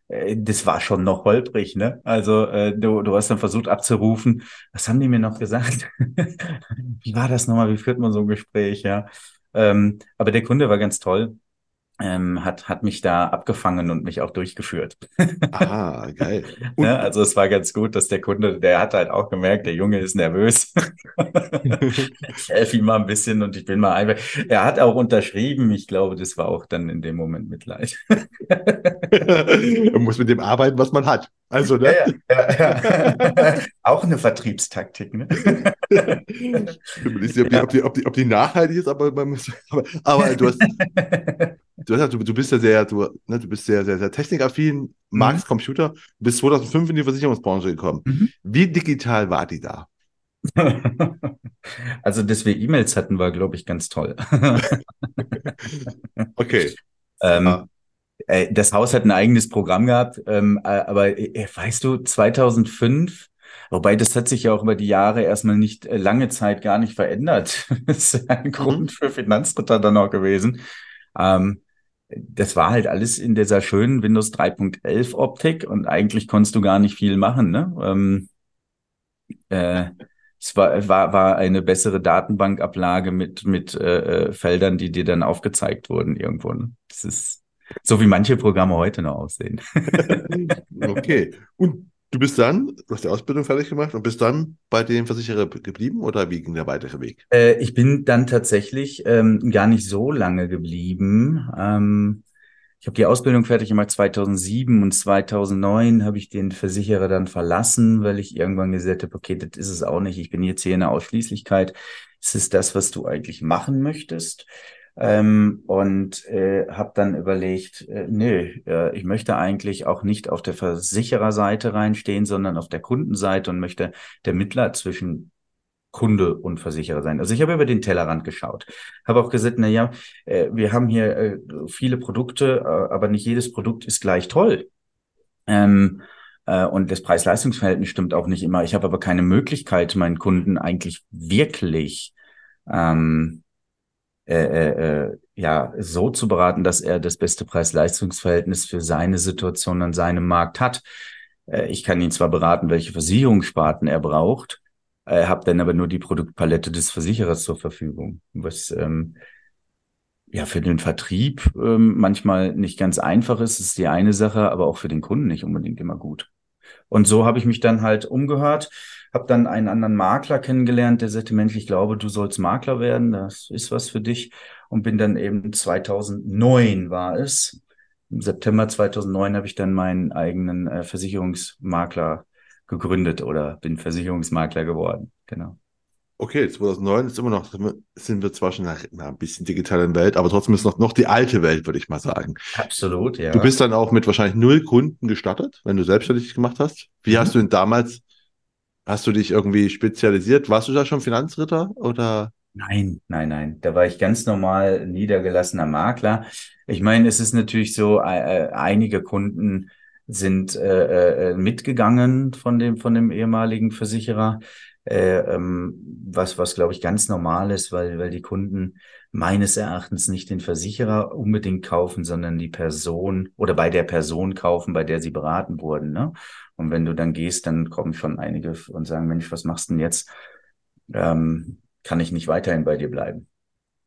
äh, das war schon noch holprig, ne? Also äh, du, du hast dann versucht abzurufen. Was haben die mir noch gesagt? <laughs> wie war das nochmal? Wie führt man so ein Gespräch, ja? Ähm, aber der Kunde war ganz toll ähm, hat, hat mich da abgefangen und mich auch durchgeführt. Ah, geil. <laughs> ne, also es war ganz gut, dass der Kunde, der hat halt auch gemerkt, der Junge ist nervös. <laughs> ich helfe ihm mal ein bisschen und ich bin mal einfach. Er hat auch unterschrieben. Ich glaube, das war auch dann in dem Moment Mitleid. man <laughs> muss mit dem arbeiten, was man hat. Also, ne? Ja, ja, ja. auch eine Vertriebstaktik, ne? ich weiß nicht, ob die, ob, die, ob, die, ob die nachhaltig ist, aber, aber, aber du hast du, du bist ja sehr, du, ne, du bist sehr, sehr, sehr technikaffin, magst mhm. Computer, bist 2005 in die Versicherungsbranche gekommen. Mhm. Wie digital war die da? <laughs> also, dass wir E-Mails hatten, war, glaube ich, ganz toll. <laughs> okay. Ähm, ah. Das Haus hat ein eigenes Programm gehabt, ähm, äh, aber äh, weißt du, 2005 Wobei das hat sich ja auch über die Jahre erstmal nicht äh, lange Zeit gar nicht verändert. <laughs> das ist ein mhm. Grund für Finanzritter dann auch gewesen. Ähm, das war halt alles in dieser schönen Windows 3.11 Optik und eigentlich konntest du gar nicht viel machen. Ne? Ähm, äh, es war, war, war eine bessere Datenbankablage mit, mit äh, äh Feldern, die dir dann aufgezeigt wurden irgendwo. Ne? Das ist so, wie manche Programme heute noch aussehen. <laughs> okay. Und Du bist dann, du hast die Ausbildung fertig gemacht und bist dann bei dem Versicherer geblieben oder wie ging der weitere Weg? Äh, ich bin dann tatsächlich ähm, gar nicht so lange geblieben. Ähm, ich habe die Ausbildung fertig gemacht 2007 und 2009 habe ich den Versicherer dann verlassen, weil ich irgendwann gesagt habe, okay, das ist es auch nicht. Ich bin jetzt hier in der Ausschließlichkeit. Ist es das, was du eigentlich machen möchtest? Ähm, und äh, habe dann überlegt, äh, nö, äh, ich möchte eigentlich auch nicht auf der Versichererseite reinstehen, sondern auf der Kundenseite und möchte der Mittler zwischen Kunde und Versicherer sein. Also ich habe über den Tellerrand geschaut, habe auch gesagt, na ja, äh, wir haben hier äh, viele Produkte, äh, aber nicht jedes Produkt ist gleich toll. Ähm, äh, und das Preis-Leistungs-Verhältnis stimmt auch nicht immer. Ich habe aber keine Möglichkeit, meinen Kunden eigentlich wirklich ähm, äh, äh, äh, ja so zu beraten, dass er das beste Preis-Leistungs-Verhältnis für seine Situation an seinem Markt hat. Äh, ich kann ihn zwar beraten, welche Versicherungssparten er braucht, äh, habe dann aber nur die Produktpalette des Versicherers zur Verfügung, was ähm, ja für den Vertrieb ähm, manchmal nicht ganz einfach ist, ist die eine Sache, aber auch für den Kunden nicht unbedingt immer gut. Und so habe ich mich dann halt umgehört habe dann einen anderen Makler kennengelernt, der sagte, Mensch, ich glaube, du sollst Makler werden, das ist was für dich. Und bin dann eben 2009 war es. Im September 2009 habe ich dann meinen eigenen äh, Versicherungsmakler gegründet oder bin Versicherungsmakler geworden. Genau. Okay, 2009 ist immer noch, sind wir zwar schon nach, nach ein bisschen digitalen Welt, aber trotzdem ist noch, noch die alte Welt, würde ich mal sagen. Absolut, ja. Du bist dann auch mit wahrscheinlich null Kunden gestartet, wenn du selbstständig gemacht hast. Wie mhm. hast du denn damals Hast du dich irgendwie spezialisiert? Warst du da schon Finanzritter oder? Nein, nein, nein. Da war ich ganz normal niedergelassener Makler. Ich meine, es ist natürlich so, äh, äh einige Kunden sind äh, äh, mitgegangen von dem von dem ehemaligen Versicherer, äh, ähm, was was glaube ich ganz normal ist, weil weil die Kunden meines Erachtens nicht den Versicherer unbedingt kaufen, sondern die Person oder bei der Person kaufen, bei der sie beraten wurden. Ne? Und wenn du dann gehst, dann kommen schon einige und sagen, Mensch, was machst du denn jetzt? Ähm, kann ich nicht weiterhin bei dir bleiben?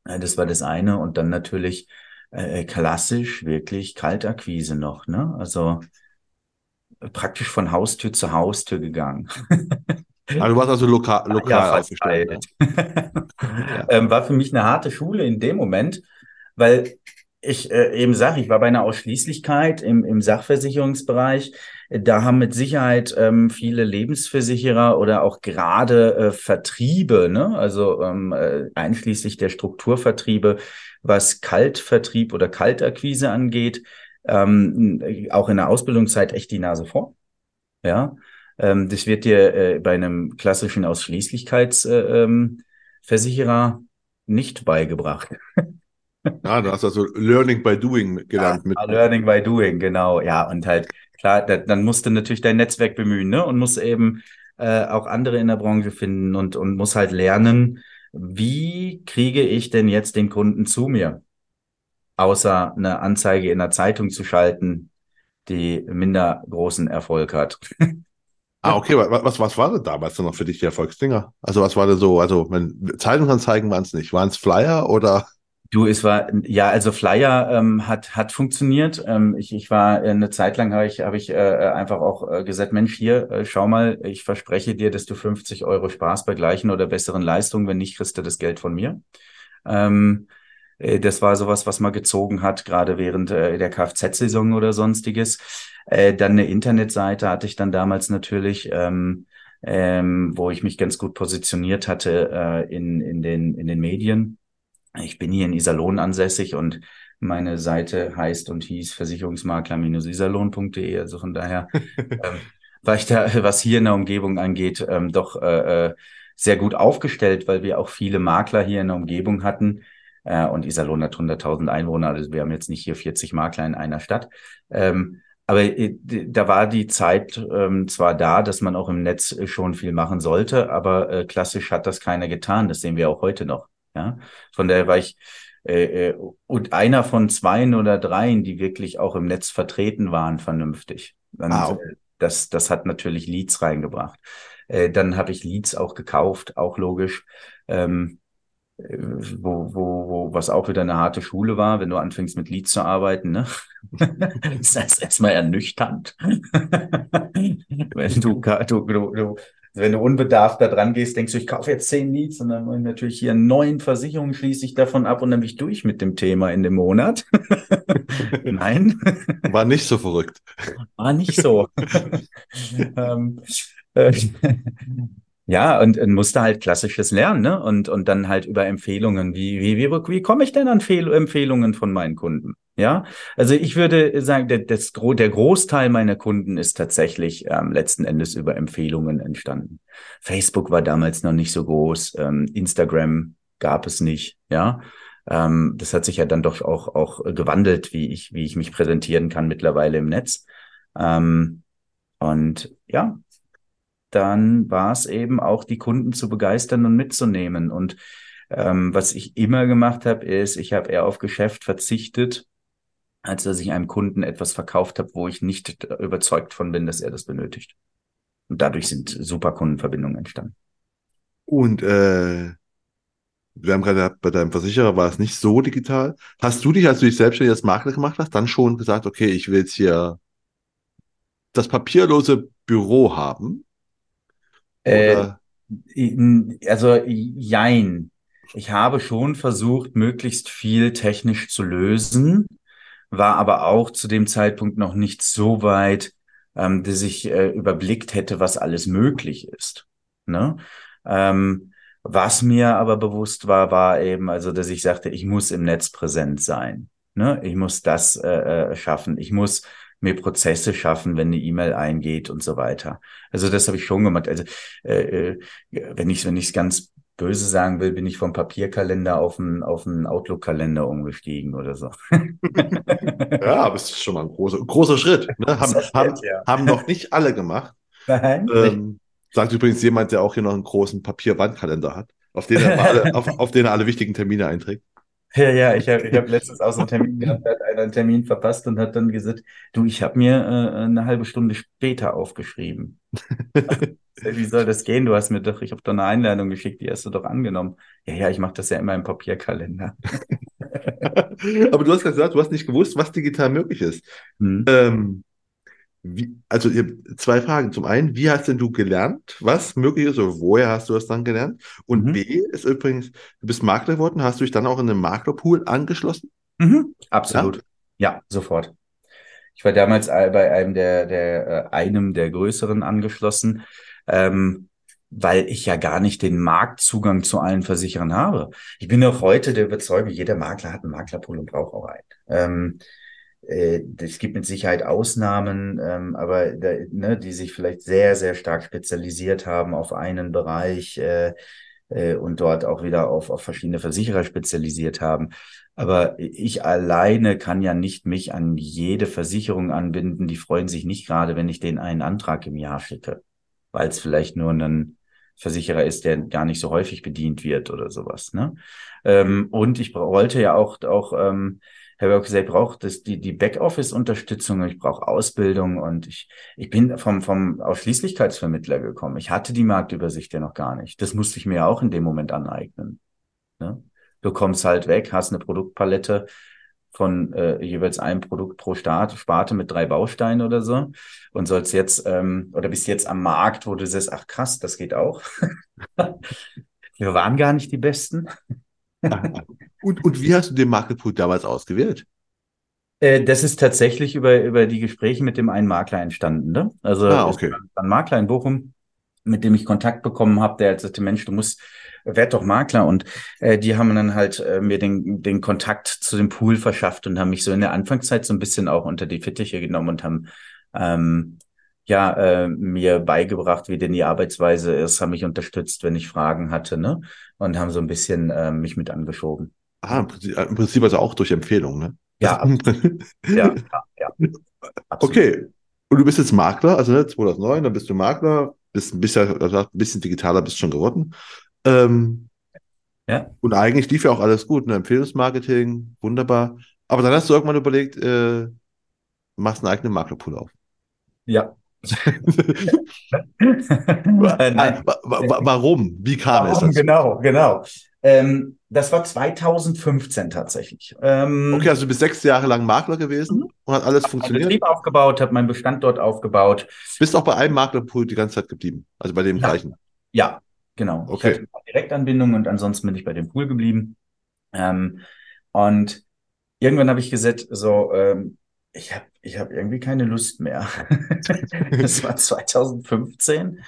Äh, das war das eine. Und dann natürlich äh, klassisch wirklich Kaltakquise noch. Ne? Also praktisch von Haustür zu Haustür gegangen. <laughs> Also du warst also lokal, lokal ja, aufgestellt. Ne? <laughs> ja. ähm, war für mich eine harte Schule in dem Moment, weil ich äh, eben sage, ich war bei einer Ausschließlichkeit im, im Sachversicherungsbereich. Da haben mit Sicherheit ähm, viele Lebensversicherer oder auch gerade äh, Vertriebe, ne? also ähm, äh, einschließlich der Strukturvertriebe, was Kaltvertrieb oder Kaltakquise angeht, ähm, auch in der Ausbildungszeit echt die Nase vor. Ja, ähm, das wird dir äh, bei einem klassischen Ausschließlichkeitsversicherer äh, ähm, nicht beigebracht. Ja, du hast also Learning by Doing <laughs> gelernt. Ja, mit Learning by Doing, genau. Ja, und halt, klar, da, dann musst du natürlich dein Netzwerk bemühen, ne? Und musst eben äh, auch andere in der Branche finden und, und muss halt lernen, wie kriege ich denn jetzt den Kunden zu mir? Außer eine Anzeige in der Zeitung zu schalten, die minder großen Erfolg hat. <laughs> Ah, okay, was, was war denn damals noch für dich die Erfolgsdinger? Also was war denn so, also wenn, Zeitungsanzeigen waren es nicht, waren es Flyer oder? Du, es war, ja, also Flyer ähm, hat, hat funktioniert. Ähm, ich, ich war äh, eine Zeit lang, habe ich, hab ich äh, einfach auch äh, gesagt, Mensch, hier, äh, schau mal, ich verspreche dir, dass du 50 Euro Spaß bei gleichen oder besseren Leistungen, wenn nicht, kriegst du das Geld von mir. Ähm, äh, das war sowas, was man gezogen hat, gerade während äh, der Kfz-Saison oder sonstiges. Äh, dann eine Internetseite hatte ich dann damals natürlich, ähm, ähm, wo ich mich ganz gut positioniert hatte äh, in, in, den, in den Medien. Ich bin hier in Iserlohn ansässig und Meine Seite heißt und hieß versicherungsmakler-iserlohn.de. Also von daher <laughs> ähm, war ich da, was hier in der Umgebung angeht, ähm, doch äh, äh sehr gut aufgestellt, weil wir auch viele Makler hier in der Umgebung hatten. Äh, und Iserlohn hat 100.000 Einwohner, also wir haben jetzt nicht hier 40 Makler in einer Stadt. Ähm, aber äh, da war die Zeit ähm, zwar da, dass man auch im Netz schon viel machen sollte, aber äh, klassisch hat das keiner getan. Das sehen wir auch heute noch. Ja, von daher war ich äh, äh, und einer von zweien oder dreien, die wirklich auch im Netz vertreten waren, vernünftig. Und, wow. Äh, das, das hat natürlich Leads reingebracht. Äh, dann habe ich Leads auch gekauft, auch logisch. Ähm, wo, wo, wo, was auch wieder eine harte Schule war, wenn du anfängst mit Leads zu arbeiten, ne? <laughs> das heißt erstmal ernüchternd. <laughs> wenn du, du, du, wenn du unbedarft da dran gehst, denkst du, ich kaufe jetzt zehn Leads und dann natürlich hier neun Versicherungen schließe ich davon ab und dann bin ich durch mit dem Thema in dem Monat. <laughs> Nein. War nicht so verrückt. War nicht so. <laughs> ähm, äh, ja, und, und musste halt klassisches lernen, ne? Und, und dann halt über Empfehlungen. Wie, wie, wie, wie komme ich denn an Fehl Empfehlungen von meinen Kunden? Ja, also ich würde sagen, der, das, der Großteil meiner Kunden ist tatsächlich ähm, letzten Endes über Empfehlungen entstanden. Facebook war damals noch nicht so groß, ähm, Instagram gab es nicht, ja. Ähm, das hat sich ja dann doch auch, auch gewandelt, wie ich, wie ich mich präsentieren kann mittlerweile im Netz. Ähm, und ja, dann war es eben auch, die Kunden zu begeistern und mitzunehmen. Und ähm, was ich immer gemacht habe, ist, ich habe eher auf Geschäft verzichtet, als dass ich einem Kunden etwas verkauft habe, wo ich nicht überzeugt von bin, dass er das benötigt. Und dadurch sind super Kundenverbindungen entstanden. Und äh, wir haben gerade bei deinem Versicherer war es nicht so digital. Hast du dich, als du dich selbstständig als Makler gemacht hast, dann schon gesagt, okay, ich will jetzt hier das papierlose Büro haben? Äh, also jein. Ich habe schon versucht, möglichst viel technisch zu lösen, war aber auch zu dem Zeitpunkt noch nicht so weit, ähm, dass ich äh, überblickt hätte, was alles möglich ist. Ne? Ähm, was mir aber bewusst war, war eben, also, dass ich sagte, ich muss im Netz präsent sein. Ne? Ich muss das äh, äh schaffen. Ich muss mir Prozesse schaffen, wenn eine E-Mail eingeht und so weiter. Also das habe ich schon gemacht. Also äh, äh wenn ich wenn ich es ganz böse sagen will, bin ich vom Papierkalender auf einen auf einen Outlook-Kalender umgestiegen oder so. <laughs> ja, aber es ist schon mal ein großer großer Schritt. Ne? Haben, Schritt, haben, ja. haben noch nicht alle gemacht. Nein. Ähm, sagt übrigens jemand, der auch hier noch einen großen Papierwandkalender hat, auf den er <laughs> alle, auf, auf den er alle wichtigen Termine einträgt. <laughs> Ja, ja, ich habe ich hab letztens auch so einen Termin gehabt, hat einer einen Termin verpasst und hat dann gesagt, du, ich habe mir äh, eine halbe Stunde später aufgeschrieben. <laughs> Wie soll das gehen? Du hast mir doch, ich habe doch eine Einladung geschickt, die hast du doch angenommen. Ja, ja, ich mache das ja immer im Papierkalender. <laughs> Aber du hast gesagt, du hast nicht gewusst, was digital möglich ist. Hm. Ähm, wie, also zwei Fragen. Zum einen, wie hast denn du gelernt, was möglich ist oder woher hast du das dann gelernt? Und mhm. B ist übrigens, du bist Makler geworden, hast du dich dann auch in den Maklerpool angeschlossen? Mhm. Absolut. Ja? ja? sofort. Ich war damals bei einem der, der äh, einem der größeren angeschlossen, ähm, weil ich ja gar nicht den Marktzugang zu allen Versicherern habe. Ich bin auch heute der Überzeugung, jeder Makler hat einen Maklerpool und braucht auch einen. Ähm, äh, es gibt mit Sicherheit Ausnahmen, ähm, aber da, ne, die sich vielleicht sehr, sehr stark spezialisiert haben auf einen Bereich äh, äh, und dort auch wieder auf, auf verschiedene Versicherer spezialisiert haben. Aber ich alleine kann ja nicht mich an jede Versicherung anbinden. Die freuen sich nicht gerade, wenn ich denen einen Antrag im Jahr schicke, weil es vielleicht nur ein Versicherer ist, der gar nicht so häufig bedient wird oder sowas. Ne? Ähm, und ich wollte ja auch, auch ähm, habe auch gesagt, ich brauche das, die, die Backoffice-Unterstützung, ich brauche Ausbildung und ich, ich bin vom, vom Ausschließlichkeitsvermittler gekommen. Ich hatte die Marktübersicht ja noch gar nicht. Das musste ich mir auch in dem Moment aneignen. Ne? Du kommst halt weg, hast eine Produktpalette von äh, jeweils einem Produkt pro Start, Sparte mit drei Bausteinen oder so und sollst jetzt ähm, oder bist jetzt am Markt, wo du sagst, ach krass, das geht auch. <laughs> Wir waren gar nicht die Besten. <laughs> Und, und wie hast du den Marketpool damals ausgewählt? Äh, das ist tatsächlich über, über die Gespräche mit dem einen Makler entstanden. Ne? Also ah, okay. ein Makler in Bochum, mit dem ich Kontakt bekommen habe, der sagte, Mensch, du musst, werd doch Makler. Und äh, die haben dann halt äh, mir den, den Kontakt zu dem Pool verschafft und haben mich so in der Anfangszeit so ein bisschen auch unter die Fittiche genommen und haben ähm, ja äh, mir beigebracht, wie denn die Arbeitsweise ist, haben mich unterstützt, wenn ich Fragen hatte, ne? Und haben so ein bisschen äh, mich mit angeschoben. Ah, im Prinzip, im Prinzip also auch durch Empfehlung, ne? Ja, <laughs> ja, ja, ja. <laughs> Okay. Und du bist jetzt Makler, also ne, 2009, dann bist du Makler, bist ein bisschen, also ein bisschen digitaler bist schon geworden. Ähm, ja. Und eigentlich lief ja auch alles gut, ne? Empfehlungsmarketing, wunderbar. Aber dann hast du irgendwann überlegt, äh, machst einen eigenen Maklerpool auf. Ja. <laughs> Nein. Warum? Wie kam Warum? es? Genau, genau. Ähm, das war 2015 tatsächlich. Ähm, okay, also du bist sechs Jahre lang Makler gewesen mhm. und hat alles hab funktioniert. Betrieb aufgebaut, habe meinen Bestand dort aufgebaut. Bist auch bei einem Maklerpool die ganze Zeit geblieben, also bei dem ja. gleichen. Ja, genau. Okay. Ich hatte Direktanbindung und ansonsten bin ich bei dem Pool geblieben. Ähm, und irgendwann habe ich gesagt, so, ähm, ich habe ich hab irgendwie keine Lust mehr. <laughs> das war 2015,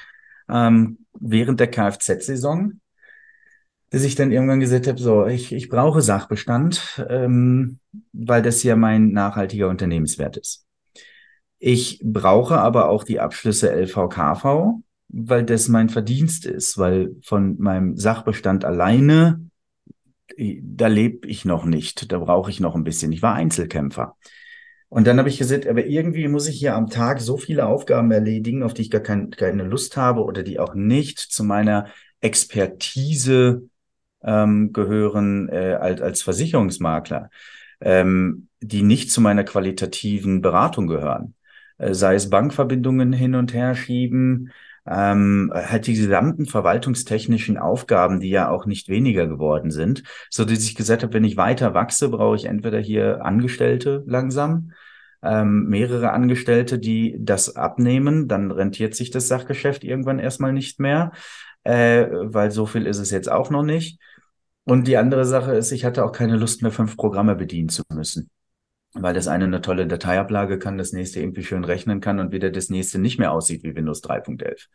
ähm, während der Kfz-Saison dass ich dann irgendwann gesagt habe, so, ich, ich brauche Sachbestand, ähm, weil das ja mein nachhaltiger Unternehmenswert ist. Ich brauche aber auch die Abschlüsse LVKV, weil das mein Verdienst ist, weil von meinem Sachbestand alleine, da lebe ich noch nicht, da brauche ich noch ein bisschen. Ich war Einzelkämpfer. Und dann habe ich gesagt, aber irgendwie muss ich hier am Tag so viele Aufgaben erledigen, auf die ich gar kein, keine Lust habe oder die auch nicht zu meiner Expertise ähm, gehören äh, als, als Versicherungsmakler, ähm, die nicht zu meiner qualitativen Beratung gehören. Äh, sei es Bankverbindungen hin und her schieben, ähm, halt die gesamten verwaltungstechnischen Aufgaben, die ja auch nicht weniger geworden sind, so dass ich gesagt habe, wenn ich weiter wachse, brauche ich entweder hier Angestellte langsam, ähm, mehrere Angestellte, die das abnehmen, dann rentiert sich das Sachgeschäft irgendwann erstmal nicht mehr äh, weil so viel ist es jetzt auch noch nicht. Und die andere Sache ist, ich hatte auch keine Lust mehr, fünf Programme bedienen zu müssen. Weil das eine eine tolle Dateiablage kann, das nächste irgendwie schön rechnen kann und wieder das nächste nicht mehr aussieht wie Windows 3.11.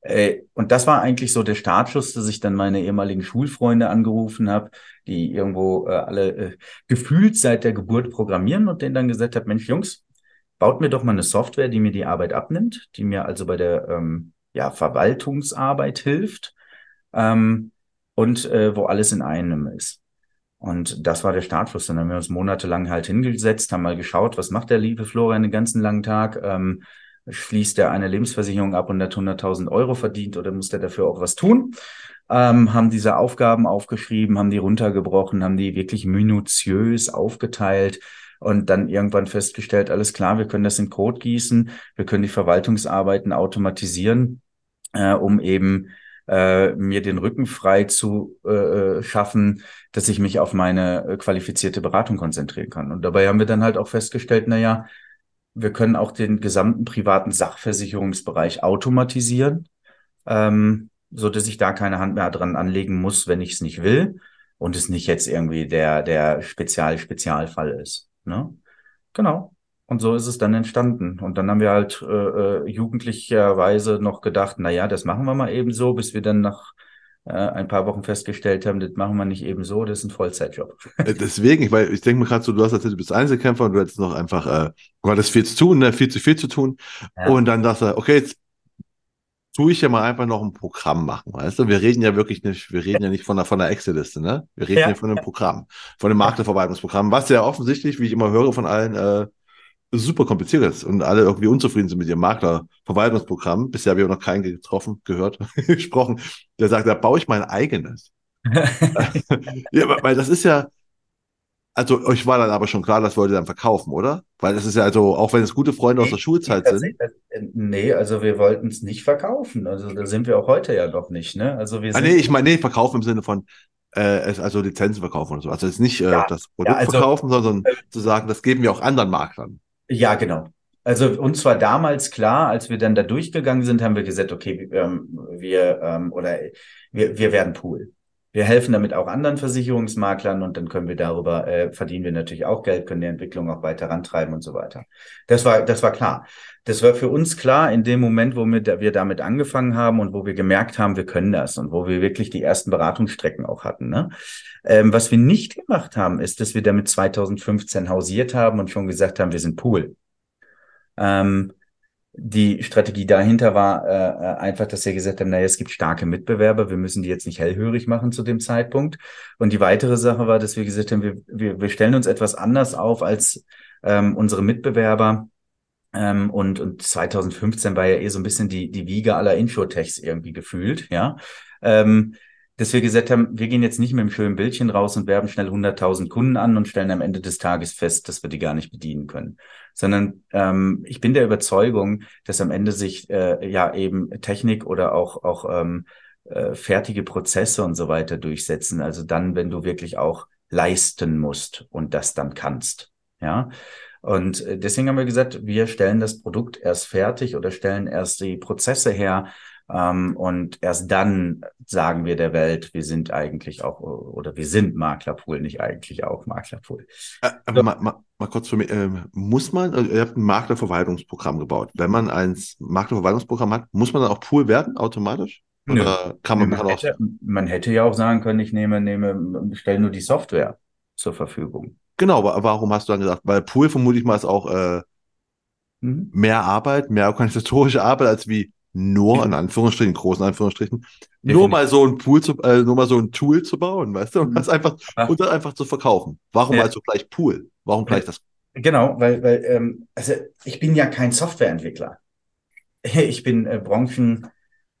Äh, und das war eigentlich so der Startschuss, dass ich dann meine ehemaligen Schulfreunde angerufen habe, die irgendwo äh, alle äh, gefühlt seit der Geburt programmieren und denen dann gesagt habe, Mensch, Jungs, baut mir doch mal eine Software, die mir die Arbeit abnimmt, die mir also bei der ähm, ja, Verwaltungsarbeit hilft ähm, und äh, wo alles in einem ist. Und das war der Startschuss. Dann haben wir uns monatelang halt hingesetzt, haben mal geschaut, was macht der liebe Florian den ganzen langen Tag? Ähm, schließt er eine Lebensversicherung ab und hat 100.000 Euro verdient oder muss der dafür auch was tun? Ähm, haben diese Aufgaben aufgeschrieben, haben die runtergebrochen, haben die wirklich minutiös aufgeteilt und dann irgendwann festgestellt, alles klar, wir können das in Code gießen, wir können die Verwaltungsarbeiten automatisieren, äh, um eben äh, mir den Rücken frei zu äh, schaffen, dass ich mich auf meine äh, qualifizierte Beratung konzentrieren kann. Und dabei haben wir dann halt auch festgestellt, na ja, wir können auch den gesamten privaten Sachversicherungsbereich automatisieren, ähm, so dass ich da keine Hand mehr dran anlegen muss, wenn ich es nicht will und es nicht jetzt irgendwie der der Spezial-Spezialfall ist. Ne? Genau. Und so ist es dann entstanden. Und dann haben wir halt äh, äh, jugendlicherweise noch gedacht, na ja, das machen wir mal eben so, bis wir dann nach äh, ein paar Wochen festgestellt haben, das machen wir nicht eben so, das ist ein Vollzeitjob. Äh, deswegen, weil ich denke mir gerade so, du hast erzählt, du bist Einzelkämpfer und du hättest noch einfach, äh, du hattest viel zu tun, ne? viel zu viel zu tun. Ja. Und dann dachte er, okay, jetzt tue ich ja mal einfach noch ein Programm machen, weißt du? Wir reden ja wirklich nicht, wir reden ja nicht von der, von der Excel-Liste, ne? Wir reden ja, ja von einem Programm, von einem Maklerverwaltungsprogramm, was ja offensichtlich, wie ich immer höre von allen, äh, super kompliziert ist und alle irgendwie unzufrieden sind mit ihrem Maklerverwaltungsprogramm. Bisher habe ich auch noch keinen getroffen, gehört, <laughs> gesprochen, der sagt, da baue ich mein eigenes. <laughs> ja, weil das ist ja, also euch war dann aber schon klar, das wollt ihr dann verkaufen, oder? Weil das ist ja also, auch wenn es gute Freunde aus der Schulzeit sind. Äh, nee, also wir wollten es nicht verkaufen. Also da sind wir auch heute ja noch nicht, ne? Also wir ah, nee, ich meine, nee, verkaufen im Sinne von, äh, also Lizenzen verkaufen oder so. Also jetzt nicht äh, ja, das Produkt ja, also, verkaufen, sondern äh, zu sagen, das geben wir auch anderen Maklern. Ja, genau. Also uns war damals klar, als wir dann da durchgegangen sind, haben wir gesagt, okay, ähm, wir ähm, oder wir, wir werden Pool. Wir helfen damit auch anderen Versicherungsmaklern und dann können wir darüber, äh, verdienen wir natürlich auch Geld, können die Entwicklung auch weiter rantreiben und so weiter. Das war, das war klar. Das war für uns klar in dem Moment, wo wir, wir damit angefangen haben und wo wir gemerkt haben, wir können das und wo wir wirklich die ersten Beratungsstrecken auch hatten. Ne? Ähm, was wir nicht gemacht haben, ist, dass wir damit 2015 hausiert haben und schon gesagt haben, wir sind Pool. Ähm, die Strategie dahinter war äh, äh, einfach, dass wir gesagt haben, naja, es gibt starke Mitbewerber, wir müssen die jetzt nicht hellhörig machen zu dem Zeitpunkt. Und die weitere Sache war, dass wir gesagt haben, wir, wir, wir stellen uns etwas anders auf als ähm, unsere Mitbewerber. Ähm, und, und 2015 war ja eh so ein bisschen die, die Wiege aller Insurtechs irgendwie gefühlt, ja. Ähm, dass wir gesagt haben, wir gehen jetzt nicht mit einem schönen Bildchen raus und werben schnell 100.000 Kunden an und stellen am Ende des Tages fest, dass wir die gar nicht bedienen können. Sondern ähm, ich bin der Überzeugung, dass am Ende sich äh, ja eben Technik oder auch, auch ähm, äh, fertige Prozesse und so weiter durchsetzen. Also dann, wenn du wirklich auch leisten musst und das dann kannst. Ja. Und äh, deswegen haben wir gesagt, wir stellen das Produkt erst fertig oder stellen erst die Prozesse her, ähm, und erst dann sagen wir der Welt, wir sind eigentlich auch, oder wir sind Maklerpool, nicht eigentlich auch Maklerpool. Äh, aber mal, mal, mal, kurz für mich, äh, muss man, also ihr habt ein Maklerverwaltungsprogramm gebaut. Wenn man ein Maklerverwaltungsprogramm hat, muss man dann auch Pool werden, automatisch? Oder kann man, man, hätte, man hätte ja auch sagen können, ich nehme, nehme, stelle nur die Software zur Verfügung. Genau, aber warum hast du dann gesagt? Weil Pool vermute ich mal ist auch äh, mhm. mehr Arbeit, mehr organisatorische Arbeit als wie nur in Anführungsstrichen, großen Anführungsstrichen, Definitiv. nur mal so ein Pool zu, äh, nur mal so ein Tool zu bauen, weißt du, und mhm. das einfach Ach. und das einfach zu verkaufen. Warum ja. also gleich Pool? Warum gleich das? Genau, weil, weil ähm, also ich bin ja kein Softwareentwickler. <laughs> Ich bin äh, Branchenkenner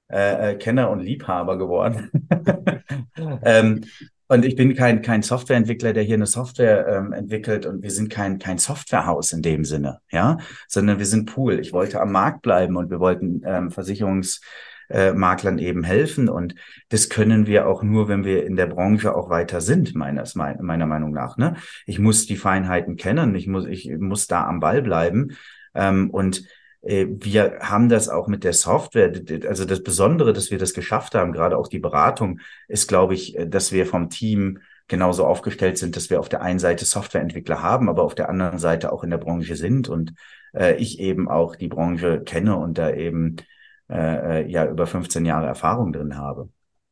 äh, äh und Liebhaber geworden. <laughs> ähm, und ich bin kein, kein Softwareentwickler, der hier eine Software ähm, entwickelt und wir sind kein, kein Softwarehaus in dem Sinne, ja, sondern wir sind Pool. Ich wollte am Markt bleiben und wir wollten ähm, Versicherungsmaklern äh, eben helfen und das können wir auch nur, wenn wir in der Branche auch weiter sind, meines, meiner Meinung nach. Ne? Ich muss die Feinheiten kennen, ich muss, ich muss da am Ball bleiben ähm, und wir haben das auch mit der Software. Also das Besondere, dass wir das geschafft haben, gerade auch die Beratung, ist, glaube ich, äh, dass wir vom Team genauso aufgestellt sind, dass wir auf der einen Seite Softwareentwickler haben, aber auf der anderen Seite auch in der Branche sind und äh, ich eben auch die Branche kenne und da eben äh, äh ja über 15 Jahre Erfahrung drin habe.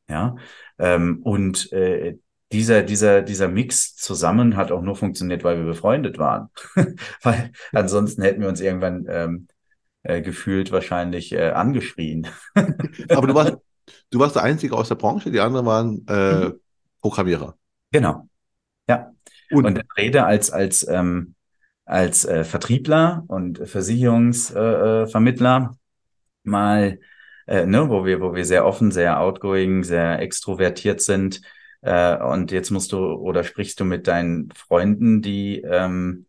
Ja, ähm, und äh, dieser, dieser, dieser Mix zusammen hat auch nur funktioniert, weil wir befreundet waren. <laughs> weil ansonsten hätten wir uns irgendwann ähm, äh, gefühlt wahrscheinlich äh, angeschrien. <laughs> Aber du warst, du warst der Einzige aus der Branche, die anderen waren äh, mhm. Programmierer. Genau. Ja. Und, und Rede als, als, ähm, als äh, Vertriebler und Versicherungsvermittler äh, äh mal, äh, ne, wo wir, wo wir sehr offen, sehr outgoing, sehr extrovertiert sind. Äh, und jetzt musst du oder sprichst du mit deinen Freunden, die ähm,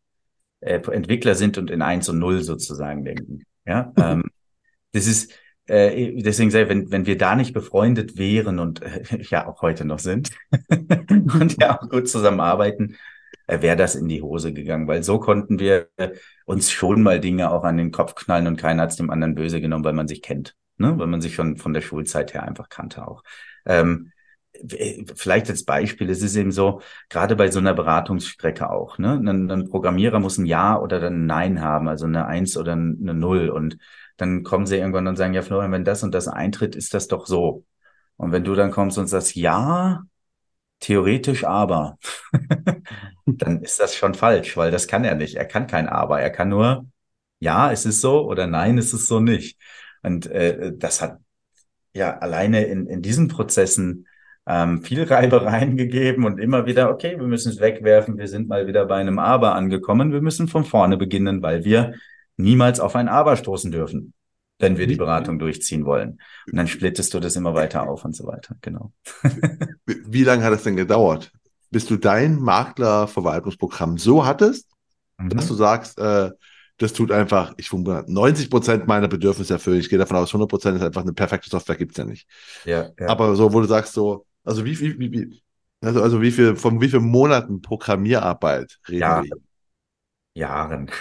äh, Entwickler sind und in eins und null sozusagen denken. Ja, ähm, <laughs> das ist, äh, deswegen sei, wenn, wenn wir da nicht befreundet wären und äh, <laughs> ja auch heute noch sind <laughs> und ja auch gut zusammenarbeiten, äh, wäre das in die Hose gegangen, weil so konnten wir uns schon mal Dinge auch an den Kopf knallen und keiner hat es dem anderen böse genommen, weil man sich kennt, ne? weil man sich schon von der Schulzeit her einfach kannte auch. Ähm, vielleicht als Beispiel, es ist eben so, gerade bei so einer Beratungsstrecke auch, ne? Ein, ein, Programmierer muss ein Ja oder dann ein Nein haben, also eine Eins oder eine Null. Und dann kommen sie irgendwann und sagen, ja, Florian, wenn das und das eintritt, ist das doch so. Und wenn du dann kommst und sagst, ja, theoretisch aber, <laughs> dann ist das schon falsch, weil das kann er nicht. Er kann kein Aber. Er kann nur, ja, es ist so oder nein, es ist so nicht. Und äh, das hat ja alleine in, in diesen Prozessen ähm, viel Reibereien gegeben und immer wieder, okay, wir müssen es wegwerfen, wir sind mal wieder bei einem Aber angekommen, wir müssen von vorne beginnen, weil wir niemals auf ein Aber stoßen dürfen, wenn wir die Beratung durchziehen wollen. Und dann splittest du das immer weiter auf und so weiter, genau. Wie, wie lange hat es denn gedauert, bis du dein Maklerverwaltungsprogramm so hattest, mhm. dass du sagst, äh, das tut einfach, ich funke 90 Prozent meiner Bedürfnisse erfüllen. Ich gehe davon aus, 100 Prozent ist einfach eine perfekte Software, gibt's ja nicht. Ja, ja. Aber so, wo du sagst so, also wie, wie, wie, wie also, also wie viel, von wie vielen Monaten Programmierarbeit reden ja. wir? Jahren.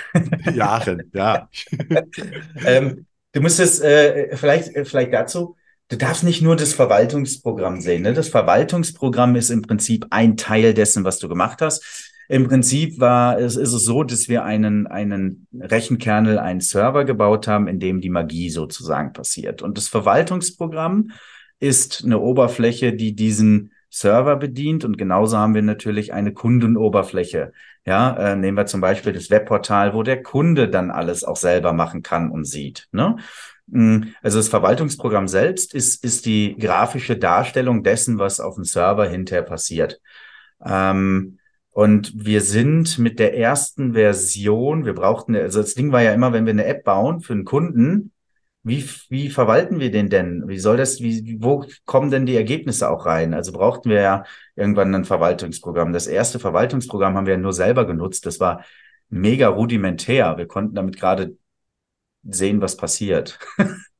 Jahren, ja. <laughs> ähm, du musst es äh, vielleicht, vielleicht dazu, du darfst nicht nur das Verwaltungsprogramm sehen. Ne? Das Verwaltungsprogramm ist im Prinzip ein Teil dessen, was du gemacht hast. Im Prinzip war es, ist es so, dass wir einen, einen Rechenkernel, einen Server gebaut haben, in dem die Magie sozusagen passiert. Und das Verwaltungsprogramm ist eine Oberfläche, die diesen Server bedient und genauso haben wir natürlich eine Kundenoberfläche. Ja, äh, nehmen wir zum Beispiel das Webportal, wo der Kunde dann alles auch selber machen kann und sieht. Ne? Mm, also das Verwaltungsprogramm selbst ist, ist die grafische Darstellung dessen, was auf dem Server hinterher passiert. Ähm, und wir sind mit der ersten Version, wir brauchten, also das Ding war ja immer, wenn wir eine App bauen für einen Kunden, wie, wie verwalten wir den denn? Wie soll das, wie, wo kommen denn die Ergebnisse auch rein? Also brauchten wir ja irgendwann ein Verwaltungsprogramm. Das erste Verwaltungsprogramm haben wir ja nur selber genutzt. Das war mega rudimentär. Wir konnten damit gerade sehen, was passiert.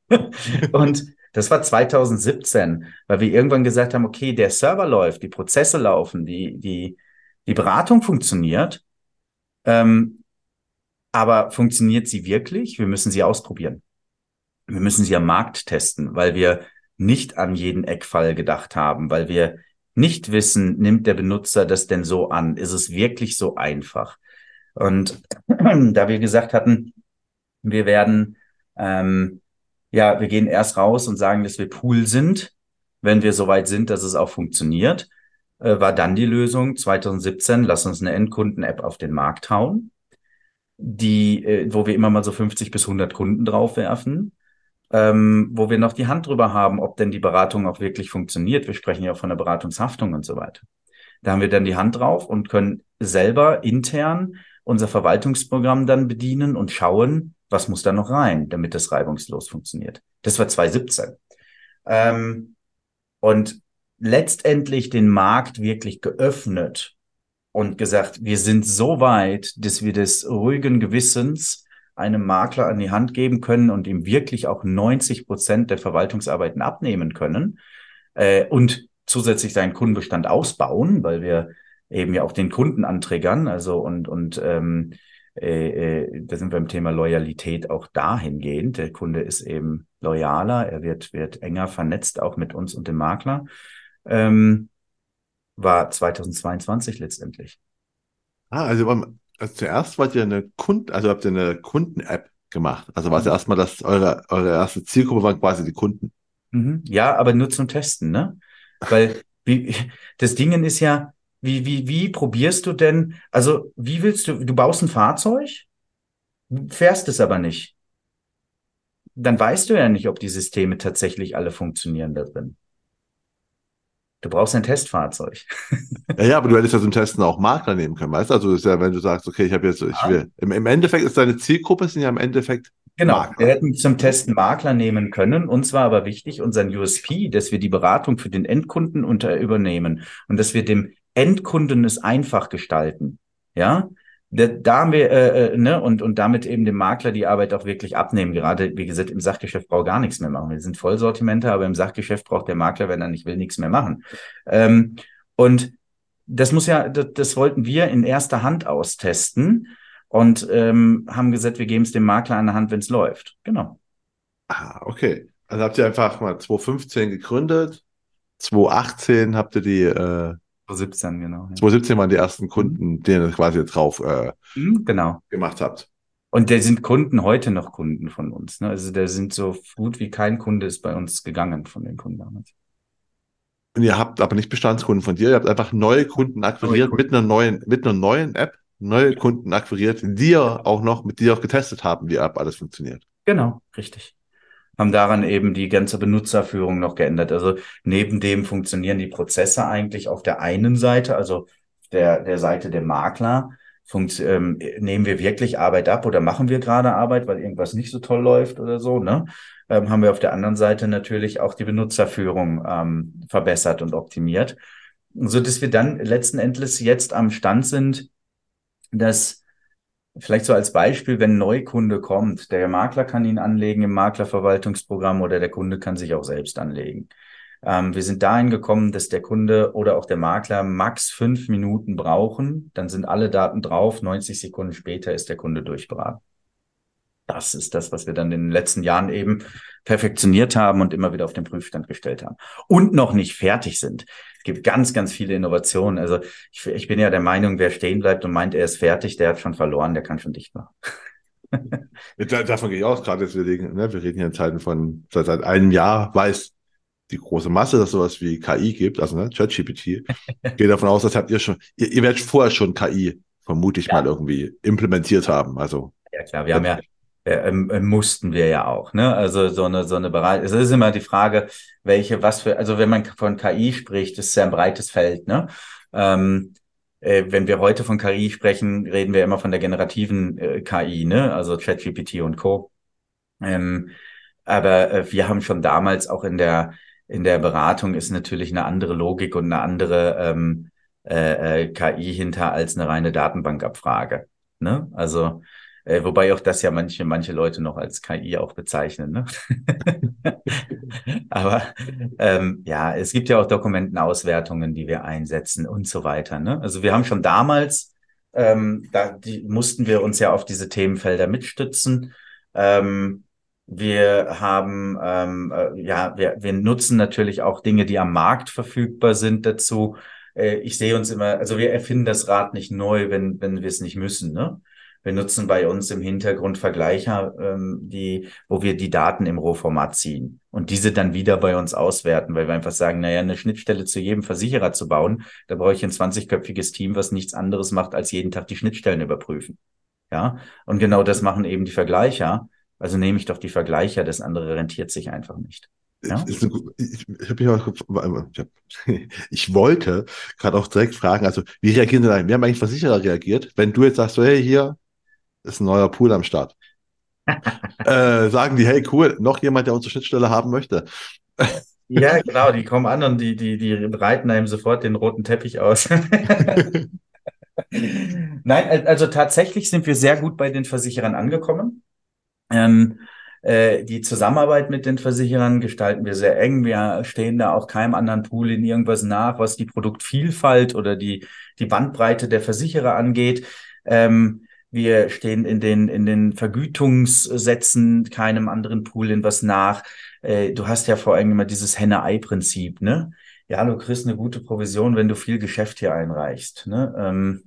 <laughs> und das war 2017, weil wir irgendwann gesagt haben, okay, der Server läuft, die Prozesse laufen, die, die, die Beratung funktioniert. Ähm, aber funktioniert sie wirklich? Wir müssen sie ausprobieren. Wir müssen sie am Markt testen, weil wir nicht an jeden Eckfall gedacht haben, weil wir nicht wissen, nimmt der Benutzer das denn so an? Ist es wirklich so einfach? Und <clears throat> da wir gesagt hatten, wir werden, ähm, ja, wir gehen erst raus und sagen, dass wir Pool sind, wenn wir soweit sind, dass es auch funktioniert, äh, war dann die Lösung 2017, lass uns eine Endkunden-App auf den Markt hauen, die, äh, wo wir immer mal so 50 bis 100 Kunden draufwerfen, ähm, wo wir noch die Hand drüber haben, ob denn die Beratung auch wirklich funktioniert. Wir sprechen ja auch von der Beratungshaftung und so weiter. Da haben wir dann die Hand drauf und können selber intern unser Verwaltungsprogramm dann bedienen und schauen, was muss da noch rein, damit das reibungslos funktioniert. Das war 2017. Ähm, und letztendlich den Markt wirklich geöffnet und gesagt, wir sind so weit, dass wir des ruhigen Gewissens einem Makler an die Hand geben können und ihm wirklich auch 90 Prozent der Verwaltungsarbeiten abnehmen können äh, und zusätzlich seinen Kundenbestand ausbauen, weil wir eben ja auch den Kunden anträgern, also und und ähm, äh, äh, da sind wir im Thema Loyalität auch dahingehend. Der Kunde ist eben loyaler, er wird wird enger vernetzt auch mit uns und dem Makler. Ähm, war 2022 letztendlich. Ah, also also zuerst wollt ihr eine Kunden, also habt ihr eine Kunden-App gemacht. Also war es mhm. erstmal, dass eure, eure erste Zielgruppe waren quasi die Kunden. Mhm. Ja, aber nur zum Testen, ne? Weil <laughs> wie, das Ding ist ja, wie, wie, wie probierst du denn, also wie willst du, du baust ein Fahrzeug, fährst es aber nicht. Dann weißt du ja nicht, ob die Systeme tatsächlich alle funktionieren da drin. Du brauchst ein Testfahrzeug. ja, ja, aber du hättest ja zum Testen auch Makler nehmen können, weißt du? Also ist ja, wenn du sagst, okay, ich habe jetzt, ich will, im, im, Endeffekt ist deine Zielgruppe sind ja im Endeffekt Genau, Makler. wir hätten zum Testen Makler nehmen können. Uns war aber wichtig, unseren USP, dass wir die Beratung für den Endkunden unter übernehmen und dass wir dem Endkunden es einfach gestalten. Ja, da, da haben wir, äh, äh, ne, und, und damit eben dem Makler die Arbeit auch wirklich abnehmen. Gerade, wie gesagt, im Sachgeschäft braucht gar nichts mehr machen. Wir sind Vollsortimenter, aber im Sachgeschäft braucht der Makler, wenn er nicht will, nichts mehr machen. Ähm, und das muss ja, das, das wollten wir in erster Hand austesten und ähm, haben gesagt, wir geben es dem Makler an der Hand, wenn es läuft. Genau. Ah, okay. Also habt ihr einfach mal 2015 gegründet, 2018 habt ihr die äh, 2017, genau. Ja. 2017 waren die ersten Kunden, mhm. denen ihr quasi drauf äh, mhm, genau. gemacht habt. Und der sind Kunden heute noch Kunden von uns. Ne? Also der sind so gut wie kein Kunde ist bei uns gegangen von den Kunden damals. Und ihr habt aber nicht Bestandskunden von dir, ihr habt einfach neue Kunden akquiriert neue Kunden. mit einer neuen, mit einer neuen App, neue Kunden akquiriert, die ihr auch noch, mit dir auch getestet haben, wie App alles funktioniert. Genau, richtig haben daran eben die ganze Benutzerführung noch geändert. Also neben dem funktionieren die Prozesse eigentlich auf der einen Seite, also der, der Seite der Makler, funkt, ähm, nehmen wir wirklich Arbeit ab oder machen wir gerade Arbeit, weil irgendwas nicht so toll läuft oder so, ne? Ähm, haben wir auf der anderen Seite natürlich auch die Benutzerführung ähm, verbessert und optimiert, so dass wir dann letzten Endes jetzt am Stand sind, dass Vielleicht so als Beispiel, wenn ein Neukunde kommt, der Makler kann ihn anlegen im Maklerverwaltungsprogramm oder der Kunde kann sich auch selbst anlegen. Ähm, wir sind dahin gekommen, dass der Kunde oder auch der Makler max fünf Minuten brauchen. Dann sind alle Daten drauf. 90 Sekunden später ist der Kunde durchberaten. Das ist das, was wir dann in den letzten Jahren eben perfektioniert haben und immer wieder auf den Prüfstand gestellt haben. Und noch nicht fertig sind. Es gibt ganz, ganz viele Innovationen. Also ich, ich bin ja der Meinung, wer stehen bleibt und meint, er ist fertig, der hat schon verloren, der kann schon dicht machen. Davon gehe ich aus, gerade jetzt, wir reden, ne, wir reden hier in Zeiten von, seit, seit einem Jahr weiß die große Masse, dass sowas wie KI gibt, also ne, ChatGPT. gehe davon aus, das habt ihr schon, ihr, ihr werdet vorher schon KI vermute ich ja. mal irgendwie implementiert haben. Also ja klar, wir haben ja äh, äh, mussten wir ja auch, ne? Also so eine so eine Bereich. Es ist immer die Frage, welche was für also wenn man von KI spricht, ist ja ein breites Feld, ne? Ähm, äh, wenn wir heute von KI sprechen, reden wir immer von der generativen äh, KI, ne? Also ChatGPT und Co. Ähm, aber äh, wir haben schon damals auch in der in der Beratung ist natürlich eine andere Logik und eine andere ähm, äh, äh KI hinter als eine reine Datenbankabfrage. Ne? Also äh, wobei auch das ja manche, manche Leute noch als KI auch bezeichnen. Ne? <laughs> Aber ähm, ja, es gibt ja auch Dokumentenauswertungen, die wir einsetzen und so weiter. Ne? Also wir haben schon damals, ähm, da die, mussten wir uns ja auf diese Themenfelder mitstützen. Ähm, wir haben, ähm, äh, ja, wir, wir nutzen natürlich auch Dinge, die am Markt verfügbar sind dazu. Äh, ich sehe uns immer, also wir erfinden das Rad nicht neu, wenn, wenn wir es nicht müssen. Ne? Wir nutzen bei uns im Hintergrund Vergleicher, ähm, die, wo wir die Daten im Rohformat ziehen und diese dann wieder bei uns auswerten, weil wir einfach sagen, naja, eine Schnittstelle zu jedem Versicherer zu bauen, da brauche ich ein 20-köpfiges Team, was nichts anderes macht, als jeden Tag die Schnittstellen überprüfen. Ja, und genau das machen eben die Vergleicher. Also nehme ich doch die Vergleicher, das andere rentiert sich einfach nicht. Ja? Ich, ich, ich, ich, <laughs> ich wollte gerade auch direkt fragen, also wie reagieren denn, wie haben eigentlich Versicherer reagiert, wenn du jetzt sagst, so, hey, hier, ist ein neuer Pool am Start. <laughs> äh, sagen die, hey, cool, noch jemand, der unsere Schnittstelle haben möchte. ja, genau, die kommen an und die, die, die breiten einem sofort den roten Teppich aus. <laughs> Nein, also tatsächlich sind wir sehr gut bei den Versicherern angekommen. Ähm, äh, die Zusammenarbeit mit den Versicherern gestalten wir sehr eng. Wir stehen da auch keinem anderen Pool in irgendwas nach, was die Produktvielfalt oder die, die Bandbreite der Versicherer angeht. Ähm, wir stehen in den, in den Vergütungssätzen keinem anderen Pool in was nach. Äh, du hast ja vor allem immer dieses Henne-Ei-Prinzip, ne? Ja, du kriegst eine gute Provision, wenn du viel Geschäft hier einreichst, ne? Ähm,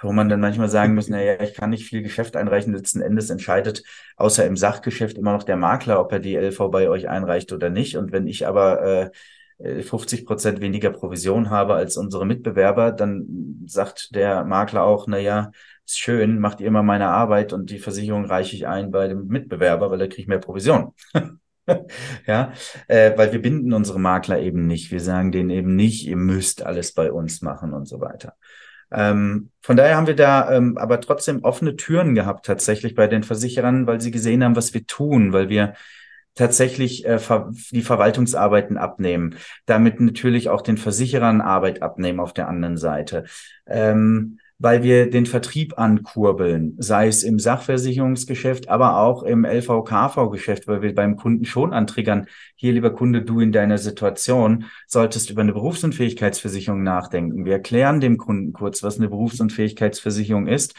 wo man dann manchmal sagen muss, naja, ich kann nicht viel Geschäft einreichen. Letzten Endes entscheidet außer im Sachgeschäft immer noch der Makler, ob er die LV bei euch einreicht oder nicht. Und wenn ich aber äh, 50 Prozent weniger Provision habe als unsere Mitbewerber, dann sagt der Makler auch, naja, ist schön, macht ihr immer meine Arbeit und die Versicherung reiche ich ein bei dem Mitbewerber, weil er kriegt mehr Provision. <laughs> ja, äh, weil wir binden unsere Makler eben nicht. Wir sagen denen eben nicht, ihr müsst alles bei uns machen und so weiter. Ähm, von daher haben wir da ähm, aber trotzdem offene Türen gehabt tatsächlich bei den Versicherern, weil sie gesehen haben, was wir tun, weil wir tatsächlich äh, die Verwaltungsarbeiten abnehmen, damit natürlich auch den Versicherern Arbeit abnehmen auf der anderen Seite. Ähm, weil wir den Vertrieb ankurbeln, sei es im Sachversicherungsgeschäft, aber auch im LVKV-Geschäft, weil wir beim Kunden schon antriggern, hier lieber Kunde, du in deiner Situation solltest über eine Berufsunfähigkeitsversicherung nachdenken. Wir erklären dem Kunden kurz, was eine Berufsunfähigkeitsversicherung ist.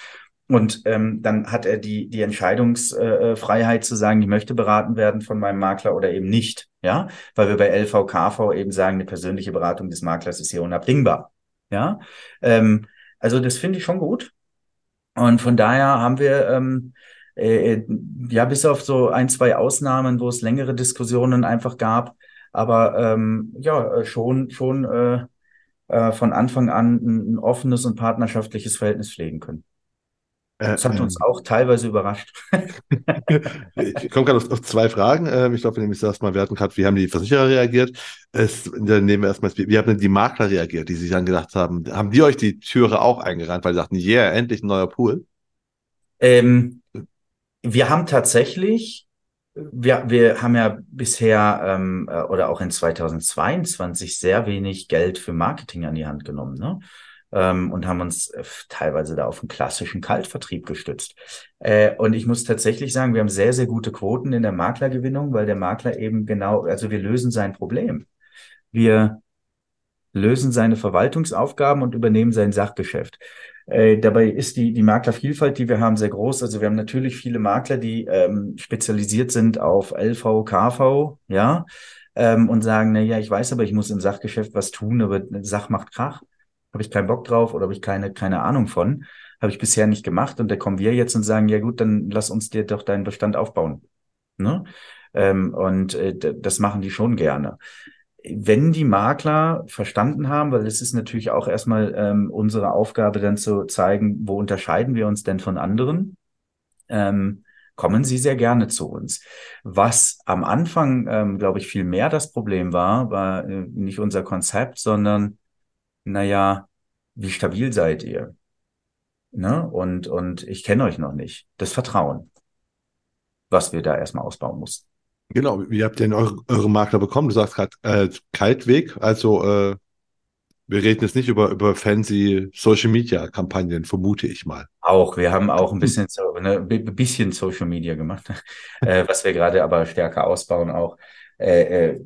Und ähm, dann hat er die, die Entscheidungsfreiheit äh, zu sagen, ich möchte beraten werden von meinem Makler oder eben nicht. Ja, weil wir bei LVKV eben sagen, eine persönliche Beratung des Maklers ist hier unabdingbar. Ja, ähm, also das finde ich schon gut. Und von daher haben wir ähm, äh, ja bis auf so ein, zwei Ausnahmen, wo es längere Diskussionen einfach gab, aber ähm, ja, äh, schon, schon äh, äh, von Anfang an ein, ein offenes und partnerschaftliches Verhältnis pflegen können. Das hat uns ähm. auch teilweise überrascht. <laughs> ich komme gerade auf, auf, zwei Fragen. Ähm, ich glaube, nämlich erstmal, wir hatten gerade, wie haben die Versicherer reagiert? Es, dann nehmen wir erstmal, wie haben denn die Makler reagiert, die sich dann gedacht haben, haben die euch die Türe auch eingerannt, weil sie dachten, yeah, endlich ein neuer Pool? Ähm, wir haben tatsächlich, wir, wir haben ja bisher ähm, äh, oder auch in 2022 sehr wenig Geld für Marketing an die Hand genommen. Ne? Ähm, und haben uns äh, teilweise da auf einen klassischen Kaltvertrieb gestützt. Äh, und ich muss tatsächlich sagen, wir haben sehr, sehr gute Quoten in der Maklergewinnung, weil der Makler eben genau, also wir lösen sein Problem. Wir lösen seine Verwaltungsaufgaben und übernehmen sein Sachgeschäft. Äh, dabei ist die, die Maklervielfalt, die wir haben, sehr groß. Also wir haben natürlich viele Makler, die ähm, spezialisiert sind auf LV, KV, ja, ähm, und sagen, na ja, ich weiß aber, ich muss im Sachgeschäft was tun, aber Sach macht Krach. Habe ich keinen Bock drauf oder habe ich keine, keine Ahnung von. Habe ich bisher nicht gemacht. Und da kommen wir jetzt und sagen, ja gut, dann lass uns dir doch deinen Bestand aufbauen. Ne? Ähm, und äh, das machen die schon gerne. Wenn die Makler verstanden haben, weil es ist natürlich auch erstmal ähm, unsere Aufgabe, dann zu zeigen, wo unterscheiden wir uns denn von anderen, ähm, kommen sie sehr gerne zu uns. Was am Anfang, ähm, glaube ich, viel mehr das Problem war, war äh, nicht unser Konzept, sondern, naja, wie stabil seid ihr? Ne? Und, und ich kenne euch noch nicht. Das Vertrauen, was wir da erstmal ausbauen mussten. Genau, wie habt ihr denn eure, eure Makler bekommen? Du sagst gerade äh, Kaltweg, also äh, wir reden jetzt nicht über, über fancy Social Media Kampagnen, vermute ich mal. Auch, wir haben auch ein bisschen, so, ne, bisschen Social Media gemacht, <laughs> äh, was wir gerade aber stärker ausbauen auch. Äh, äh,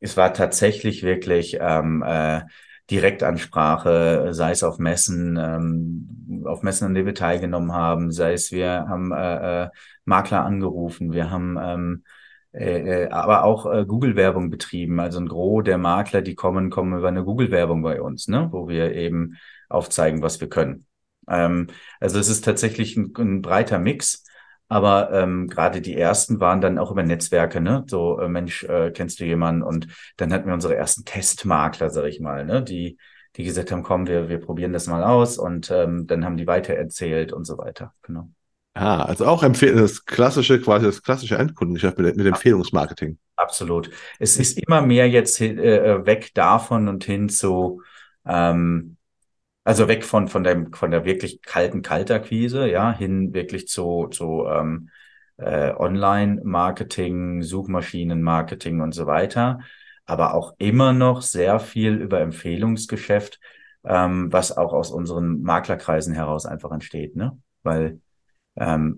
es war tatsächlich wirklich ähm, äh, Direktansprache, sei es auf Messen, ähm, auf Messen, an denen wir teilgenommen haben, sei es wir haben äh, äh, Makler angerufen, wir haben ähm, äh, äh, aber auch äh, Google-Werbung betrieben. Also ein Gros der Makler, die kommen, kommen über eine Google-Werbung bei uns, ne? wo wir eben aufzeigen, was wir können. Ähm, also es ist tatsächlich ein, ein breiter Mix. Aber ähm, gerade die ersten waren dann auch über Netzwerke, ne? So, äh, Mensch, äh, kennst du jemanden? Und dann hatten wir unsere ersten Testmakler, sag ich mal, ne? Die, die gesagt haben, komm, wir, wir probieren das mal aus und ähm, dann haben die weitererzählt und so weiter. Genau. Ah, also auch empfehlen, das klassische, quasi das klassische Endkundengeschäft mit, mit Empfehlungsmarketing. Absolut. Es ist immer mehr jetzt äh, weg davon und hin zu, ähm, also weg von, von dem, von der wirklich kalten Kaltakquise, ja, hin wirklich zu, zu ähm, äh, Online-Marketing, Suchmaschinen-Marketing und so weiter. Aber auch immer noch sehr viel über Empfehlungsgeschäft, ähm, was auch aus unseren Maklerkreisen heraus einfach entsteht, ne? Weil ähm,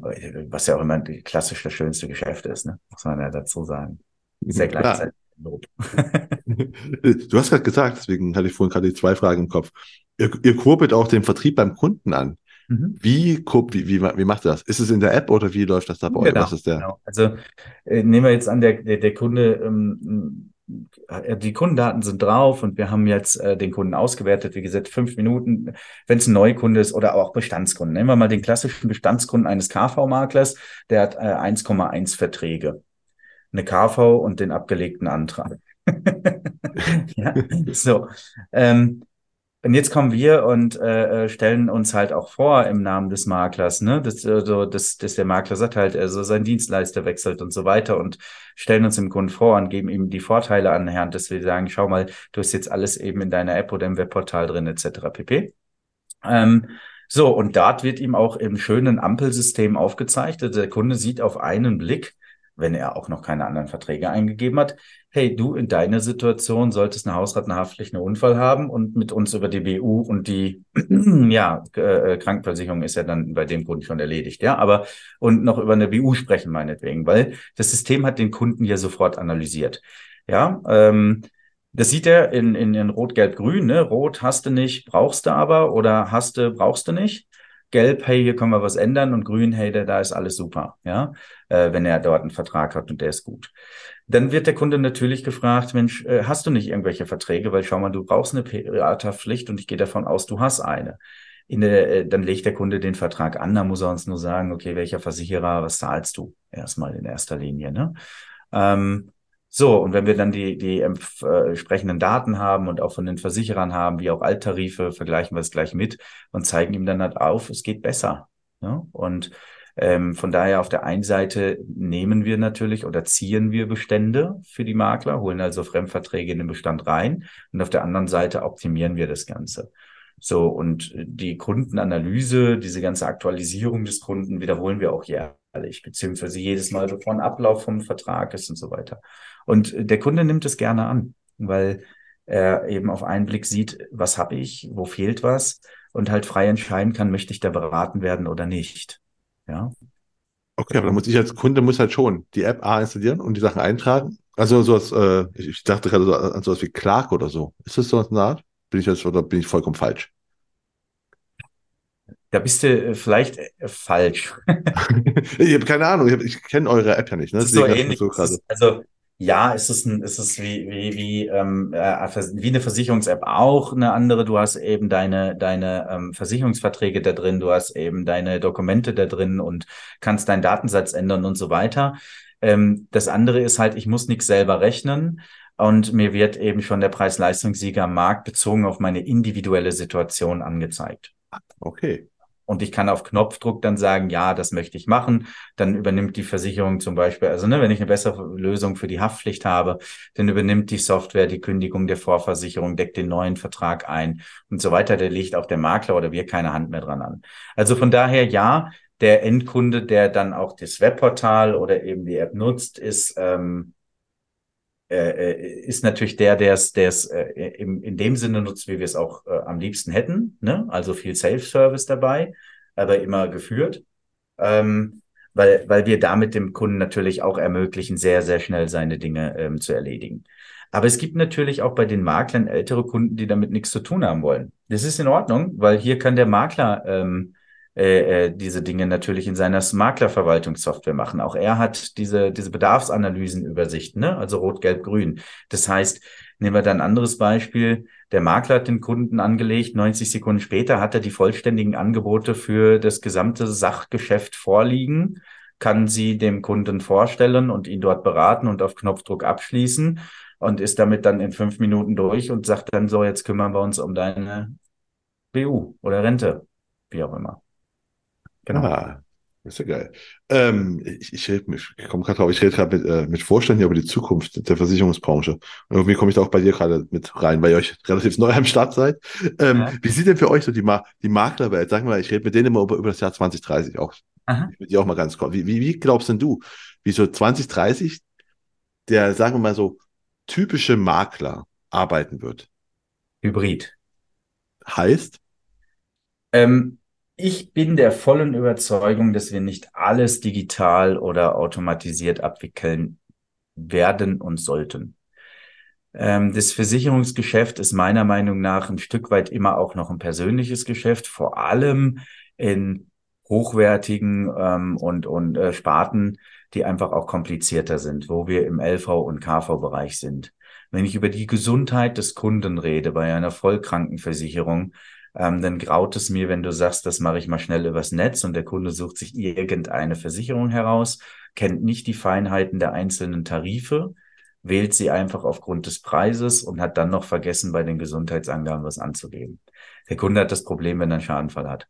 was ja auch immer klassisch das schönste Geschäft ist, ne? muss man ja dazu sagen. Sehr gleichzeitig Lob. <laughs> du hast gerade gesagt, deswegen hatte ich vorhin gerade die zwei Fragen im Kopf. Ihr, ihr kurbelt auch den Vertrieb beim Kunden an. Mhm. Wie, wie, wie, wie macht ihr das? Ist es in der App oder wie läuft das da bei euch? Genau? Genau. Also äh, nehmen wir jetzt an, der, der, der Kunde ähm, äh, die Kundendaten sind drauf und wir haben jetzt äh, den Kunden ausgewertet, wie gesagt, fünf Minuten, wenn es ein Neukunde ist oder auch Bestandskunden. Nehmen wir mal den klassischen Bestandskunden eines KV-Maklers, der hat äh, 1,1 Verträge. Eine KV und den abgelegten Antrag. <laughs> ja, so. Ähm, und jetzt kommen wir und äh, äh, stellen uns halt auch vor im Namen des Maklers, ne, dass, also, dass, dass der Makler sagt halt, also sein Dienstleister wechselt und so weiter und stellen uns dem Kunden vor und geben ihm die Vorteile an Hand, dass wir sagen, schau mal, du hast jetzt alles eben in deiner App oder im Webportal drin, etc. pp. Ähm, so, und dort wird ihm auch im schönen Ampelsystem aufgezeigt. Also der Kunde sieht auf einen Blick, wenn er auch noch keine anderen Verträge eingegeben hat, hey, du in deiner Situation solltest eine Hausrattenhaftpflicht, einen Unfall haben und mit uns über die BU und die <clears throat> ja, äh, Krankenversicherung ist ja dann bei dem Kunden schon erledigt, ja, aber und noch über eine BU sprechen meinetwegen, weil das System hat den Kunden ja sofort analysiert. Ja, ähm, das sieht er in, in, in Rot, Gelb, Grün, ne? Rot hast du nicht, brauchst du aber oder hast du, brauchst du nicht. Gelb, hey, hier können wir was ändern und Grün, hey, da, da ist alles super, ja, äh, wenn er dort einen Vertrag hat und der ist gut. Dann wird der Kunde natürlich gefragt, Mensch, äh, hast du nicht irgendwelche Verträge? Weil schau mal, du brauchst eine Privathaftpflicht und ich gehe davon aus, du hast eine. In der, äh, dann legt der Kunde den Vertrag an, da muss er uns nur sagen, okay, welcher Versicherer, was zahlst du? Erstmal in erster Linie, ne? Ähm, so, und wenn wir dann die, die äh, entsprechenden Daten haben und auch von den Versicherern haben, wie auch Alttarife, vergleichen wir es gleich mit und zeigen ihm dann halt auf, es geht besser. Ja? Und ähm, von daher auf der einen Seite nehmen wir natürlich oder ziehen wir Bestände für die Makler, holen also Fremdverträge in den Bestand rein und auf der anderen Seite optimieren wir das Ganze. So, und die Kundenanalyse, diese ganze Aktualisierung des Kunden wiederholen wir auch jährlich, beziehungsweise jedes Mal, bevor ein Ablauf vom Vertrag ist und so weiter. Und der Kunde nimmt es gerne an, weil er eben auf einen Blick sieht, was habe ich, wo fehlt was und halt frei entscheiden kann, möchte ich da beraten werden oder nicht. Ja. Okay, aber dann muss ich als Kunde muss halt schon die App A installieren und die Sachen eintragen. Also sowas, äh, ich dachte gerade so an sowas wie Clark oder so. Ist das so eine Art? Bin ich jetzt oder bin ich vollkommen falsch? Da bist du äh, vielleicht äh, falsch. <laughs> ich habe keine Ahnung, ich, ich kenne eure App ja nicht. Ne? Das ist so ähnlich. So ist, also ja, es ist ein, es ist wie wie wie ähm, äh, wie eine Versicherungs-App auch eine andere. Du hast eben deine deine ähm, Versicherungsverträge da drin, du hast eben deine Dokumente da drin und kannst deinen Datensatz ändern und so weiter. Ähm, das andere ist halt, ich muss nichts selber rechnen. Und mir wird eben schon der Preis-Leistungssieger am Markt bezogen auf meine individuelle Situation angezeigt. Okay. Und ich kann auf Knopfdruck dann sagen, ja, das möchte ich machen. Dann übernimmt die Versicherung zum Beispiel, also ne, wenn ich eine bessere Lösung für die Haftpflicht habe, dann übernimmt die Software die Kündigung der Vorversicherung, deckt den neuen Vertrag ein und so weiter. Da legt auch der Makler oder wir keine Hand mehr dran an. Also von daher ja, der Endkunde, der dann auch das Webportal oder eben die App nutzt, ist ähm, äh, äh, ist natürlich der, der es der es äh, im, in dem Sinne nutzt, wie wir es auch äh, am liebsten hätten. Ne? Also viel Self-Service dabei, aber immer geführt. Ähm, weil, weil wir damit dem Kunden natürlich auch ermöglichen, sehr, sehr schnell seine Dinge ähm, zu erledigen. Aber es gibt natürlich auch bei den Maklern ältere Kunden, die damit nichts zu tun haben wollen. Das ist in Ordnung, weil hier kann der Makler ähm, äh, äh, diese Dinge natürlich in seiner Maklerverwaltungssoftware machen. Auch er hat diese, diese Bedarfsanalysenübersichten, ne? also rot, gelb, grün. Das heißt, nehmen wir dann ein anderes Beispiel. Der Makler hat den Kunden angelegt, 90 Sekunden später hat er die vollständigen Angebote für das gesamte Sachgeschäft vorliegen, kann sie dem Kunden vorstellen und ihn dort beraten und auf Knopfdruck abschließen und ist damit dann in fünf Minuten durch und sagt dann so, jetzt kümmern wir uns um deine BU oder Rente, wie auch immer. Genau. Ah, das ist ja geil. Ähm, ich ich, ich komme gerade drauf, ich rede gerade mit, äh, mit Vorständen über die Zukunft der Versicherungsbranche. Und irgendwie komme ich da auch bei dir gerade mit rein, weil ihr euch relativ neu am Start seid. Ähm, ja. Wie sieht denn für euch so die, Ma die Maklerwelt? Sagen wir mal, ich rede mit denen immer über, über das Jahr 2030 auch. Aha. Mit dir auch mal ganz kurz. Wie, wie, wie glaubst denn du, wie so 2030 der, sagen wir mal so, typische Makler arbeiten wird? Hybrid. Heißt? Ähm, ich bin der vollen Überzeugung, dass wir nicht alles digital oder automatisiert abwickeln werden und sollten. Ähm, das Versicherungsgeschäft ist meiner Meinung nach ein Stück weit immer auch noch ein persönliches Geschäft, vor allem in hochwertigen ähm, und, und äh, Sparten, die einfach auch komplizierter sind, wo wir im LV- und KV-Bereich sind. Wenn ich über die Gesundheit des Kunden rede bei einer Vollkrankenversicherung, ähm, dann graut es mir, wenn du sagst, das mache ich mal schnell übers Netz und der Kunde sucht sich irgendeine Versicherung heraus, kennt nicht die Feinheiten der einzelnen Tarife, wählt sie einfach aufgrund des Preises und hat dann noch vergessen, bei den Gesundheitsangaben was anzugeben. Der Kunde hat das Problem, wenn er einen Schadenfall hat.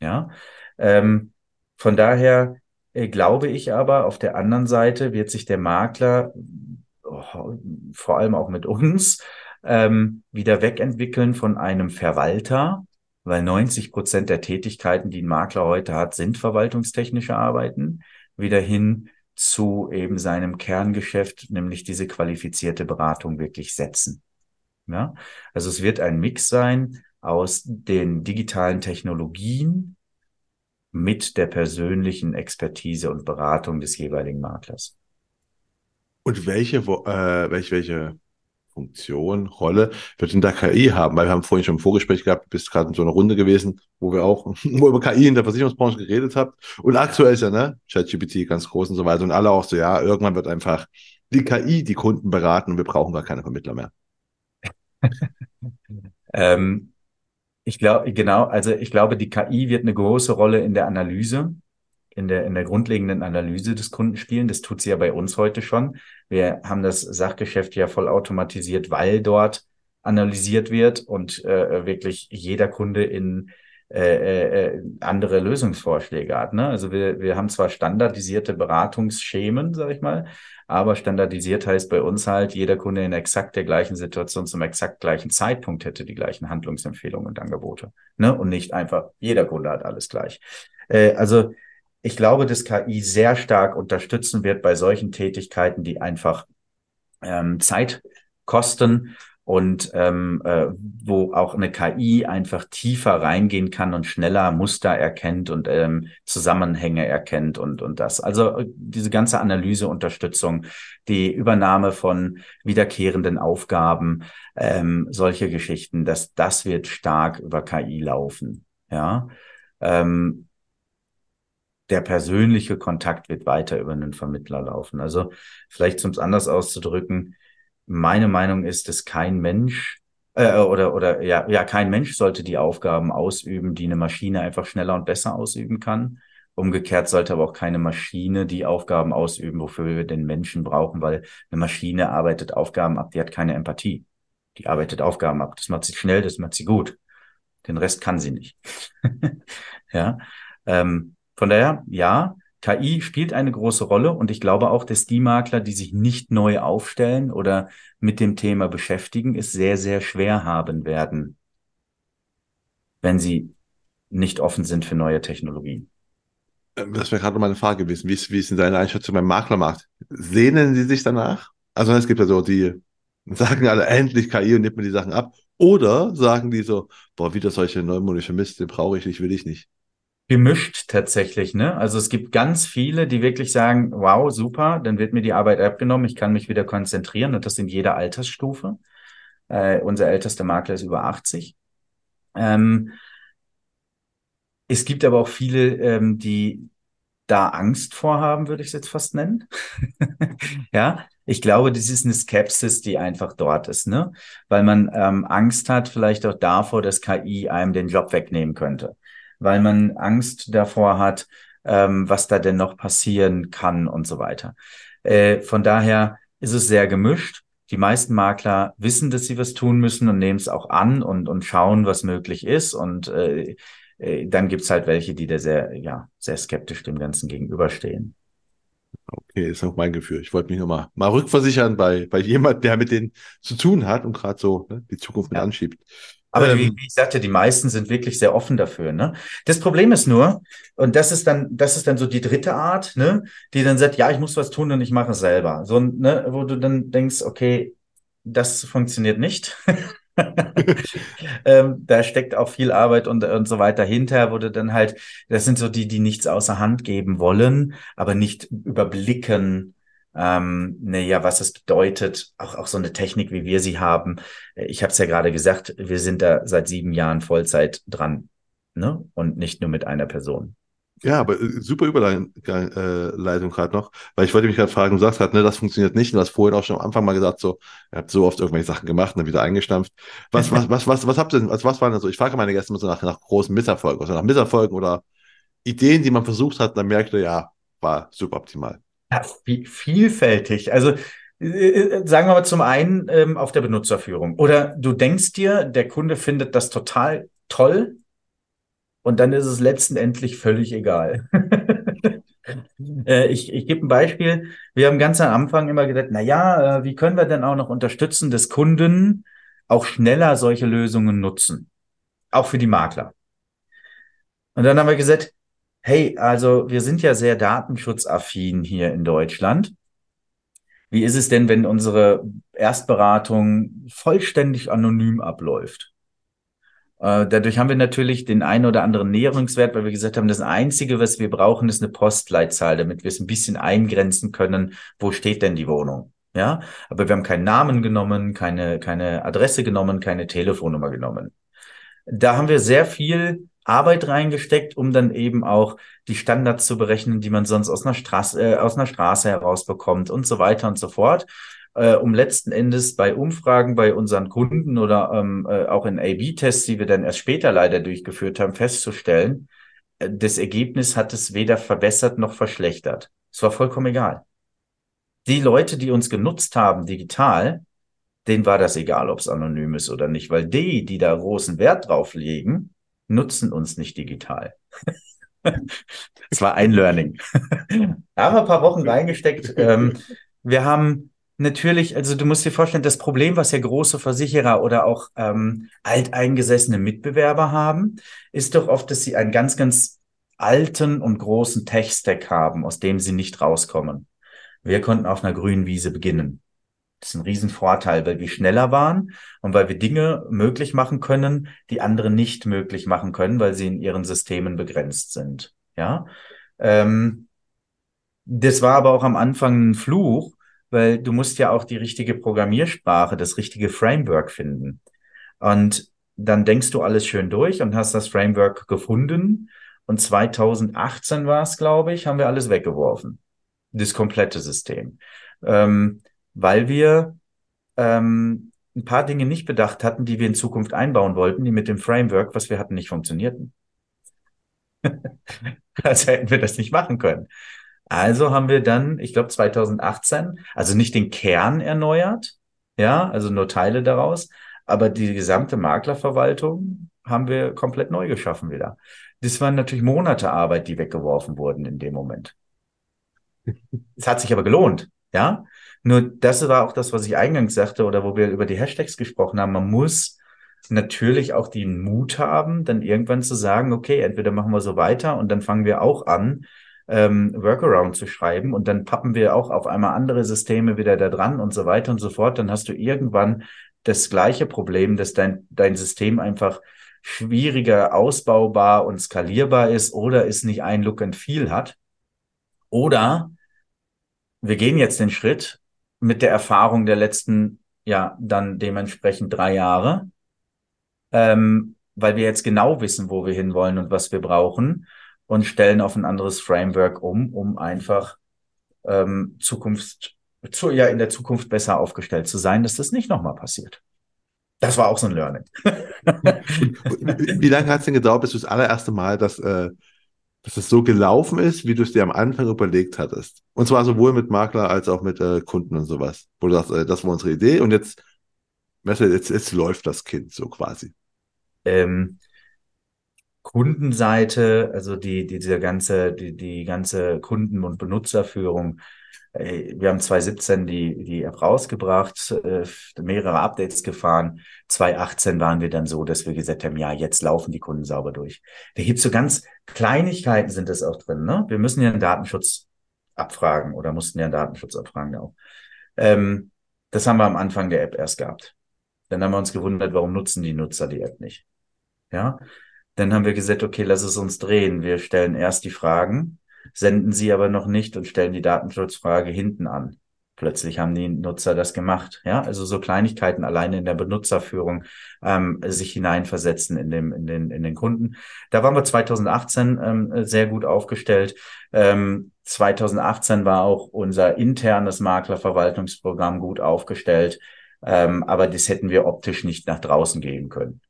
Ja, ähm, von daher äh, glaube ich aber, auf der anderen Seite wird sich der Makler oh, vor allem auch mit uns ähm, wieder wegentwickeln von einem Verwalter, weil 90 Prozent der Tätigkeiten, die ein Makler heute hat, sind verwaltungstechnische Arbeiten, wieder hin zu eben seinem Kerngeschäft, nämlich diese qualifizierte Beratung wirklich setzen. Ja? Also es wird ein Mix sein aus den digitalen Technologien mit der persönlichen Expertise und Beratung des jeweiligen Maklers. Und welche, äh, welche, welche Funktion, Rolle wird denn da KI haben? Weil wir haben vorhin schon ein Vorgespräch gehabt, bist gerade in so einer Runde gewesen, wo wir auch <laughs> wo über KI in der Versicherungsbranche geredet habt. Und aktuell ist ja, ne, ChatGPT ganz groß und so weiter. Und alle auch so, ja, irgendwann wird einfach die KI die Kunden beraten und wir brauchen gar keine Vermittler mehr. <laughs> ähm, ich glaube, genau, also ich glaube, die KI wird eine große Rolle in der Analyse in der, in der grundlegenden Analyse des Kunden spielen. Das tut sie ja bei uns heute schon. Wir haben das Sachgeschäft ja voll automatisiert, weil dort analysiert wird und äh, wirklich jeder Kunde in äh, äh, andere Lösungsvorschläge hat. Ne? Also wir, wir haben zwar standardisierte Beratungsschemen, sag ich mal, aber standardisiert heißt bei uns halt, jeder Kunde in exakt der gleichen Situation zum exakt gleichen Zeitpunkt hätte die gleichen Handlungsempfehlungen und Angebote. Ne? Und nicht einfach, jeder Kunde hat alles gleich. Äh, also ich glaube, dass KI sehr stark unterstützen wird bei solchen Tätigkeiten, die einfach ähm, Zeit kosten und ähm, äh, wo auch eine KI einfach tiefer reingehen kann und schneller Muster erkennt und ähm, Zusammenhänge erkennt und und das. Also äh, diese ganze Analyseunterstützung, die Übernahme von wiederkehrenden Aufgaben, ähm, solche Geschichten, dass das wird stark über KI laufen. Ja. Ähm, der persönliche Kontakt wird weiter über einen Vermittler laufen. Also vielleicht zum anders auszudrücken, meine Meinung ist, dass kein Mensch äh, oder oder ja ja kein Mensch sollte die Aufgaben ausüben, die eine Maschine einfach schneller und besser ausüben kann. Umgekehrt sollte aber auch keine Maschine die Aufgaben ausüben, wofür wir den Menschen brauchen, weil eine Maschine arbeitet Aufgaben ab, die hat keine Empathie. Die arbeitet Aufgaben ab. Das macht sie schnell, das macht sie gut. Den Rest kann sie nicht. <laughs> ja. Ähm, von daher, ja, KI spielt eine große Rolle und ich glaube auch, dass die Makler, die sich nicht neu aufstellen oder mit dem Thema beschäftigen, es sehr, sehr schwer haben werden, wenn sie nicht offen sind für neue Technologien. Ähm, das wäre gerade meine Frage gewesen. Wie ist, wie ist denn deine Einschätzung beim Maklermarkt? Sehnen sie sich danach? Also es gibt ja so die, sagen alle endlich KI und nimmt mir die Sachen ab. Oder sagen die so, boah, wieder solche neumodische Mist, den brauche ich nicht, will ich nicht. Gemischt tatsächlich, ne? Also es gibt ganz viele, die wirklich sagen, wow, super, dann wird mir die Arbeit abgenommen, ich kann mich wieder konzentrieren und das in jeder Altersstufe. Äh, unser ältester Makler ist über 80. Ähm, es gibt aber auch viele, ähm, die da Angst vorhaben, würde ich es jetzt fast nennen. <laughs> ja, ich glaube, das ist eine Skepsis, die einfach dort ist, ne? Weil man ähm, Angst hat, vielleicht auch davor, dass KI einem den Job wegnehmen könnte. Weil man Angst davor hat, ähm, was da denn noch passieren kann und so weiter. Äh, von daher ist es sehr gemischt. Die meisten Makler wissen, dass sie was tun müssen und nehmen es auch an und, und schauen, was möglich ist. Und äh, äh, dann gibt's halt welche, die da sehr, ja, sehr skeptisch dem Ganzen gegenüberstehen. Okay, ist auch mein Gefühl. Ich wollte mich nochmal mal rückversichern bei, bei jemand, der mit denen zu tun hat und gerade so ne, die Zukunft mit anschiebt. Aber ähm, wie, wie ich sagte, die meisten sind wirklich sehr offen dafür. Ne? Das Problem ist nur, und das ist dann, das ist dann so die dritte Art, ne, die dann sagt, ja, ich muss was tun und ich mache es selber. So, ne, wo du dann denkst, okay, das funktioniert nicht. <laughs> ähm, da steckt auch viel Arbeit und, und so weiter hinter, wurde dann halt, das sind so die, die nichts außer Hand geben wollen, aber nicht überblicken, ähm, naja, was es bedeutet, auch, auch so eine Technik, wie wir sie haben. Ich habe es ja gerade gesagt, wir sind da seit sieben Jahren Vollzeit dran, ne? Und nicht nur mit einer Person. Ja, aber äh, super Überleitung äh, gerade noch, weil ich wollte mich gerade fragen, du sagst halt, ne, das funktioniert nicht. Und du hast vorhin auch schon am Anfang mal gesagt, so, ihr habt so oft irgendwelche Sachen gemacht und dann wieder eingestampft. Was, was, was, was, was habt ihr denn, was, was waren denn so? Ich frage meine Gäste immer so nach, nach großen Misserfolgen, also nach Misserfolgen oder Ideen, die man versucht hat, und dann merkte, ja, war super optimal. Ja, vielfältig. Also äh, äh, sagen wir mal zum einen ähm, auf der Benutzerführung. Oder du denkst dir, der Kunde findet das total toll, und dann ist es letztendlich völlig egal. <laughs> Äh, ich ich gebe ein Beispiel. Wir haben ganz am Anfang immer gesagt, na ja, wie können wir denn auch noch unterstützen, dass Kunden auch schneller solche Lösungen nutzen? Auch für die Makler. Und dann haben wir gesagt, hey, also wir sind ja sehr datenschutzaffin hier in Deutschland. Wie ist es denn, wenn unsere Erstberatung vollständig anonym abläuft? Äh, dadurch haben wir natürlich den einen oder anderen Näherungswert, weil wir gesagt haben, das Einzige, was wir brauchen, ist eine Postleitzahl, damit wir es ein bisschen eingrenzen können, wo steht denn die Wohnung. Ja, aber wir haben keinen Namen genommen, keine, keine Adresse genommen, keine Telefonnummer genommen. Da haben wir sehr viel Arbeit reingesteckt, um dann eben auch die Standards zu berechnen, die man sonst aus einer Straße, äh, aus einer Straße herausbekommt und so weiter und so fort äh, um letzten Endes bei Umfragen bei unseren Kunden oder ähm, äh, auch in A-B-Tests, die wir dann erst später leider durchgeführt haben, festzustellen, äh, das Ergebnis hat es weder verbessert noch verschlechtert. Es war vollkommen egal. Die Leute, die uns genutzt haben digital, denen war das egal, ob es anonym ist oder nicht, weil die, die da großen Wert drauf legen, nutzen uns nicht digital. <laughs> Es war ein Learning. <laughs> da haben wir ein paar Wochen reingesteckt. Ähm, wir haben natürlich, also du musst dir vorstellen, das Problem, was ja große Versicherer oder auch ähm, alteingesessene Mitbewerber haben, ist doch oft, dass sie einen ganz, ganz alten und großen Tech-Stack haben, aus dem sie nicht rauskommen. Wir konnten auf einer grünen Wiese beginnen. Das ist ein Riesenvorteil, weil wir schneller waren und weil wir Dinge möglich machen können, die andere nicht möglich machen können, weil sie in ihren Systemen begrenzt sind. Ja, ähm, das war aber auch am Anfang ein Fluch, weil du musst ja auch die richtige Programmiersprache, das richtige Framework finden. Und dann denkst du alles schön durch und hast das Framework gefunden Und 2018 war es, glaube ich, haben wir alles weggeworfen. Das komplette System. Ähm, weil wir ähm, ein paar Dinge nicht bedacht hatten, die wir in Zukunft einbauen wollten, die mit dem Framework, was wir hatten, nicht funktionierten. <laughs> also hätten wir das nicht machen können. Also haben wir dann, ich glaube 2018, also nicht den Kern erneuert, ja, also nur Teile daraus, aber die gesamte Maklerverwaltung haben wir komplett neu geschaffen wieder. Das waren natürlich Monate Arbeit, die weggeworfen wurden in dem Moment. Es hat sich aber gelohnt, ja. Nur das war auch das, was ich eingangs sagte oder wo wir über die Hashtags gesprochen haben. Man muss natürlich auch den Mut haben, dann irgendwann zu sagen, okay, entweder machen wir so weiter und dann fangen wir auch an, ähm, Workaround zu schreiben und dann pappen wir auch auf einmal andere Systeme wieder da dran und so weiter und so fort, dann hast du irgendwann das gleiche Problem, dass dein, dein System einfach schwieriger ausbaubar und skalierbar ist oder es nicht ein Look and Feel hat. Oder wir gehen jetzt den Schritt mit der Erfahrung der letzten, ja, dann dementsprechend drei Jahre, ähm, weil wir jetzt genau wissen, wo wir hinwollen und was wir brauchen und stellen auf ein anderes Framework um, um einfach ähm, Zukunft, zu, ja, in der Zukunft besser aufgestellt zu sein, dass das nicht nochmal passiert. Das war auch so ein Learning. <laughs> wie lange hat es denn gedauert, bis du das allererste Mal, dass, äh, dass es so gelaufen ist, wie du es dir am Anfang überlegt hattest? Und zwar sowohl mit Makler als auch mit äh, Kunden und sowas. Wo du sagst, äh, das war unsere Idee und jetzt, jetzt, jetzt läuft das Kind so quasi. Ähm, Kundenseite, also die, die dieser ganze, die, die ganze Kunden- und Benutzerführung. Wir haben 2017 die, die App rausgebracht, äh, mehrere Updates gefahren. 2018 waren wir dann so, dass wir gesagt haben, ja, jetzt laufen die Kunden sauber durch. Da gibt's so ganz Kleinigkeiten sind das auch drin. Ne? Wir müssen ja einen Datenschutz abfragen oder mussten ja einen Datenschutz abfragen auch. Ähm, das haben wir am Anfang der App erst gehabt. Dann haben wir uns gewundert, warum nutzen die Nutzer die App nicht. Ja, dann haben wir gesagt, okay, lass es uns drehen. Wir stellen erst die Fragen, senden sie aber noch nicht und stellen die Datenschutzfrage hinten an. Plötzlich haben die Nutzer das gemacht. Ja, also so Kleinigkeiten alleine in der Benutzerführung ähm, sich hineinversetzen in, dem, in, den, in den Kunden. Da waren wir 2018 ähm, sehr gut aufgestellt. Ähm, 2018 war auch unser internes Maklerverwaltungsprogramm gut aufgestellt. Ähm, aber das hätten wir optisch nicht nach draußen gehen können.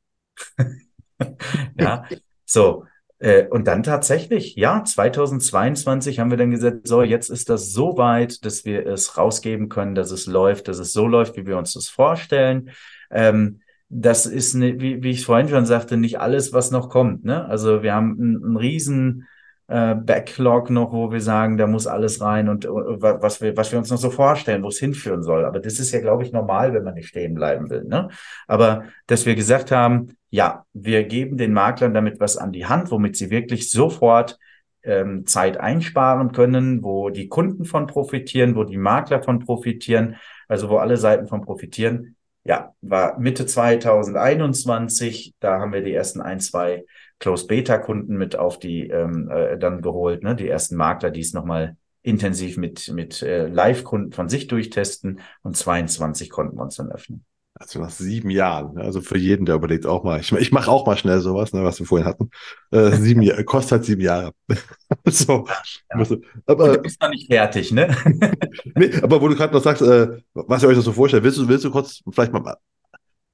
<laughs> ja, so. Äh, und dann tatsächlich, ja, 2022 haben wir dann gesagt, so, jetzt ist das so weit, dass wir es rausgeben können, dass es läuft, dass es so läuft, wie wir uns das vorstellen. Ähm, das ist, ne, wie, wie ich vorhin schon sagte, nicht alles, was noch kommt. Ne? Also wir haben einen, riesen äh, Backlog noch, wo wir sagen, da muss alles rein und uh, was wir, was wir uns noch so vorstellen, wo es hinführen soll. Aber das ist ja, glaube ich, normal, wenn man nicht stehen bleiben will. Ne? Aber dass wir gesagt haben, ja, wir geben den Maklern damit was an die Hand, womit sie wirklich sofort ähm, Zeit einsparen können, wo die Kunden von profitieren, wo die Makler von profitieren, also wo alle Seiten von profitieren. Ja, war Mitte 2021, da haben wir die ersten ein, zwei Closed-Beta-Kunden mit auf die ähm, äh, dann geholt, ne? die ersten Makler, die es nochmal intensiv mit, mit äh, Live-Kunden von sich durchtesten und 22 konnten wir uns dann öffnen. Also nach sieben Jahren. Ne? Also für jeden, der überlegt auch mal. Ich, ich mache auch mal schnell sowas, ne, was wir vorhin hatten. Äh, sieben Jahre, <laughs> kostet halt sieben Jahre. <laughs> so. Ja. Aber, du bist noch nicht fertig, ne? <laughs> nee, aber wo du gerade noch sagst, äh, was ihr euch das so vorstellt, willst du, willst du kurz vielleicht mal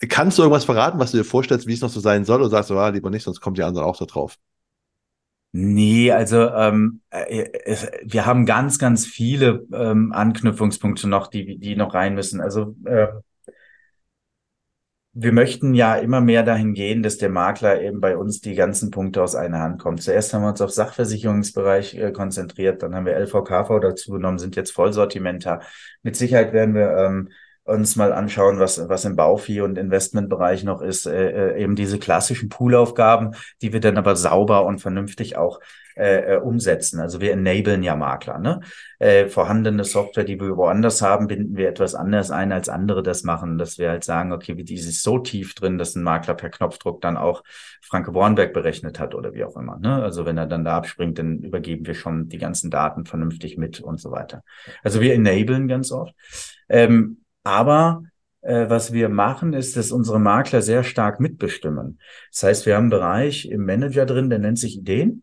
Kannst du irgendwas verraten, was du dir vorstellst, wie es noch so sein soll, oder sagst du, ah, lieber nicht, sonst kommt die anderen auch da drauf? Nee, also ähm, äh, wir haben ganz, ganz viele ähm, Anknüpfungspunkte noch, die, die noch rein müssen. Also äh, wir möchten ja immer mehr dahin gehen, dass der Makler eben bei uns die ganzen Punkte aus einer Hand kommt. Zuerst haben wir uns auf Sachversicherungsbereich äh, konzentriert, dann haben wir LVKV dazu genommen, sind jetzt Vollsortimenter. Mit Sicherheit werden wir ähm, uns mal anschauen, was, was im Bauvieh- und Investmentbereich noch ist, äh, äh, eben diese klassischen Poolaufgaben, die wir dann aber sauber und vernünftig auch äh, äh, umsetzen. Also wir enablen ja Makler. Ne? Äh, vorhandene Software, die wir woanders haben, binden wir etwas anders ein, als andere das machen. Dass wir halt sagen, okay, wie die ist so tief drin, dass ein Makler per Knopfdruck dann auch Franke Bornberg berechnet hat oder wie auch immer. Ne? Also wenn er dann da abspringt, dann übergeben wir schon die ganzen Daten vernünftig mit und so weiter. Also wir enablen ganz oft. Ähm, aber äh, was wir machen, ist, dass unsere Makler sehr stark mitbestimmen. Das heißt, wir haben einen Bereich im Manager drin, der nennt sich Ideen.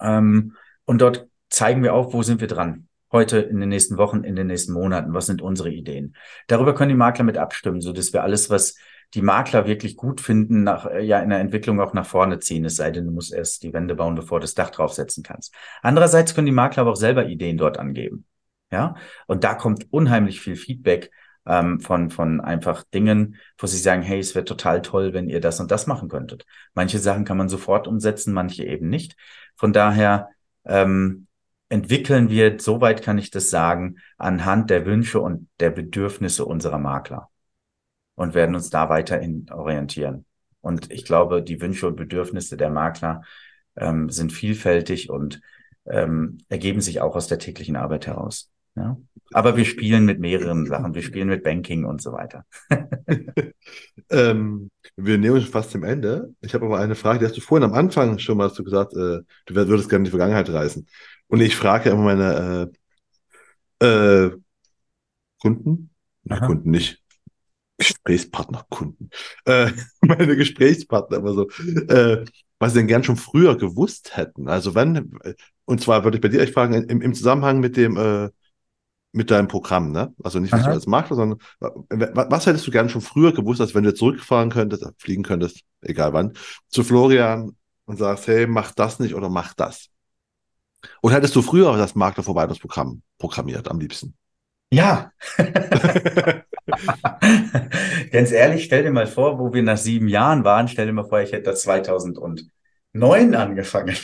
Ähm, und dort zeigen wir auf, wo sind wir dran. Heute, in den nächsten Wochen, in den nächsten Monaten, was sind unsere Ideen? Darüber können die Makler mit abstimmen, so dass wir alles, was die Makler wirklich gut finden, nach, äh, ja, in der Entwicklung auch nach vorne ziehen, es sei denn, du musst erst die Wände bauen, bevor du das Dach draufsetzen kannst. Andererseits können die Makler aber auch selber Ideen dort angeben. Ja, und da kommt unheimlich viel Feedback ähm, von, von einfach Dingen, wo sie sagen, hey, es wäre total toll, wenn ihr das und das machen könntet. Manche Sachen kann man sofort umsetzen, manche eben nicht. Von daher ähm, entwickeln wir, soweit kann ich das sagen, anhand der Wünsche und der Bedürfnisse unserer Makler und werden uns da weiterhin orientieren. Und ich glaube, die Wünsche und Bedürfnisse der Makler ähm, sind vielfältig und ähm, ergeben sich auch aus der täglichen Arbeit heraus. Ja? Aber wir spielen mit mehreren Sachen. Wir spielen mit Banking und so weiter. <laughs> ähm, wir nähern uns fast zum Ende. Ich habe aber eine Frage, die hast du vorhin am Anfang schon mal du gesagt, äh, du würdest gerne in die Vergangenheit reisen. Und ich frage immer meine äh, äh, Kunden, nee, Kunden nicht, Gesprächspartner, Kunden, äh, <laughs> meine Gesprächspartner immer so, äh, was sie denn gern schon früher gewusst hätten. Also wenn, und zwar würde ich bei dir echt fragen, im, im Zusammenhang mit dem, äh, mit deinem Programm, ne? Also nicht was du als Makler, sondern was hättest du gern schon früher gewusst, als wenn du zurückfahren könntest, fliegen könntest, egal wann, zu Florian und sagst, hey, mach das nicht oder mach das. Und hättest du früher das Maklerverwaltungsprogramm programmiert am liebsten? Ja. <laughs> Ganz ehrlich, stell dir mal vor, wo wir nach sieben Jahren waren, stell dir mal vor, ich hätte das 2009 angefangen.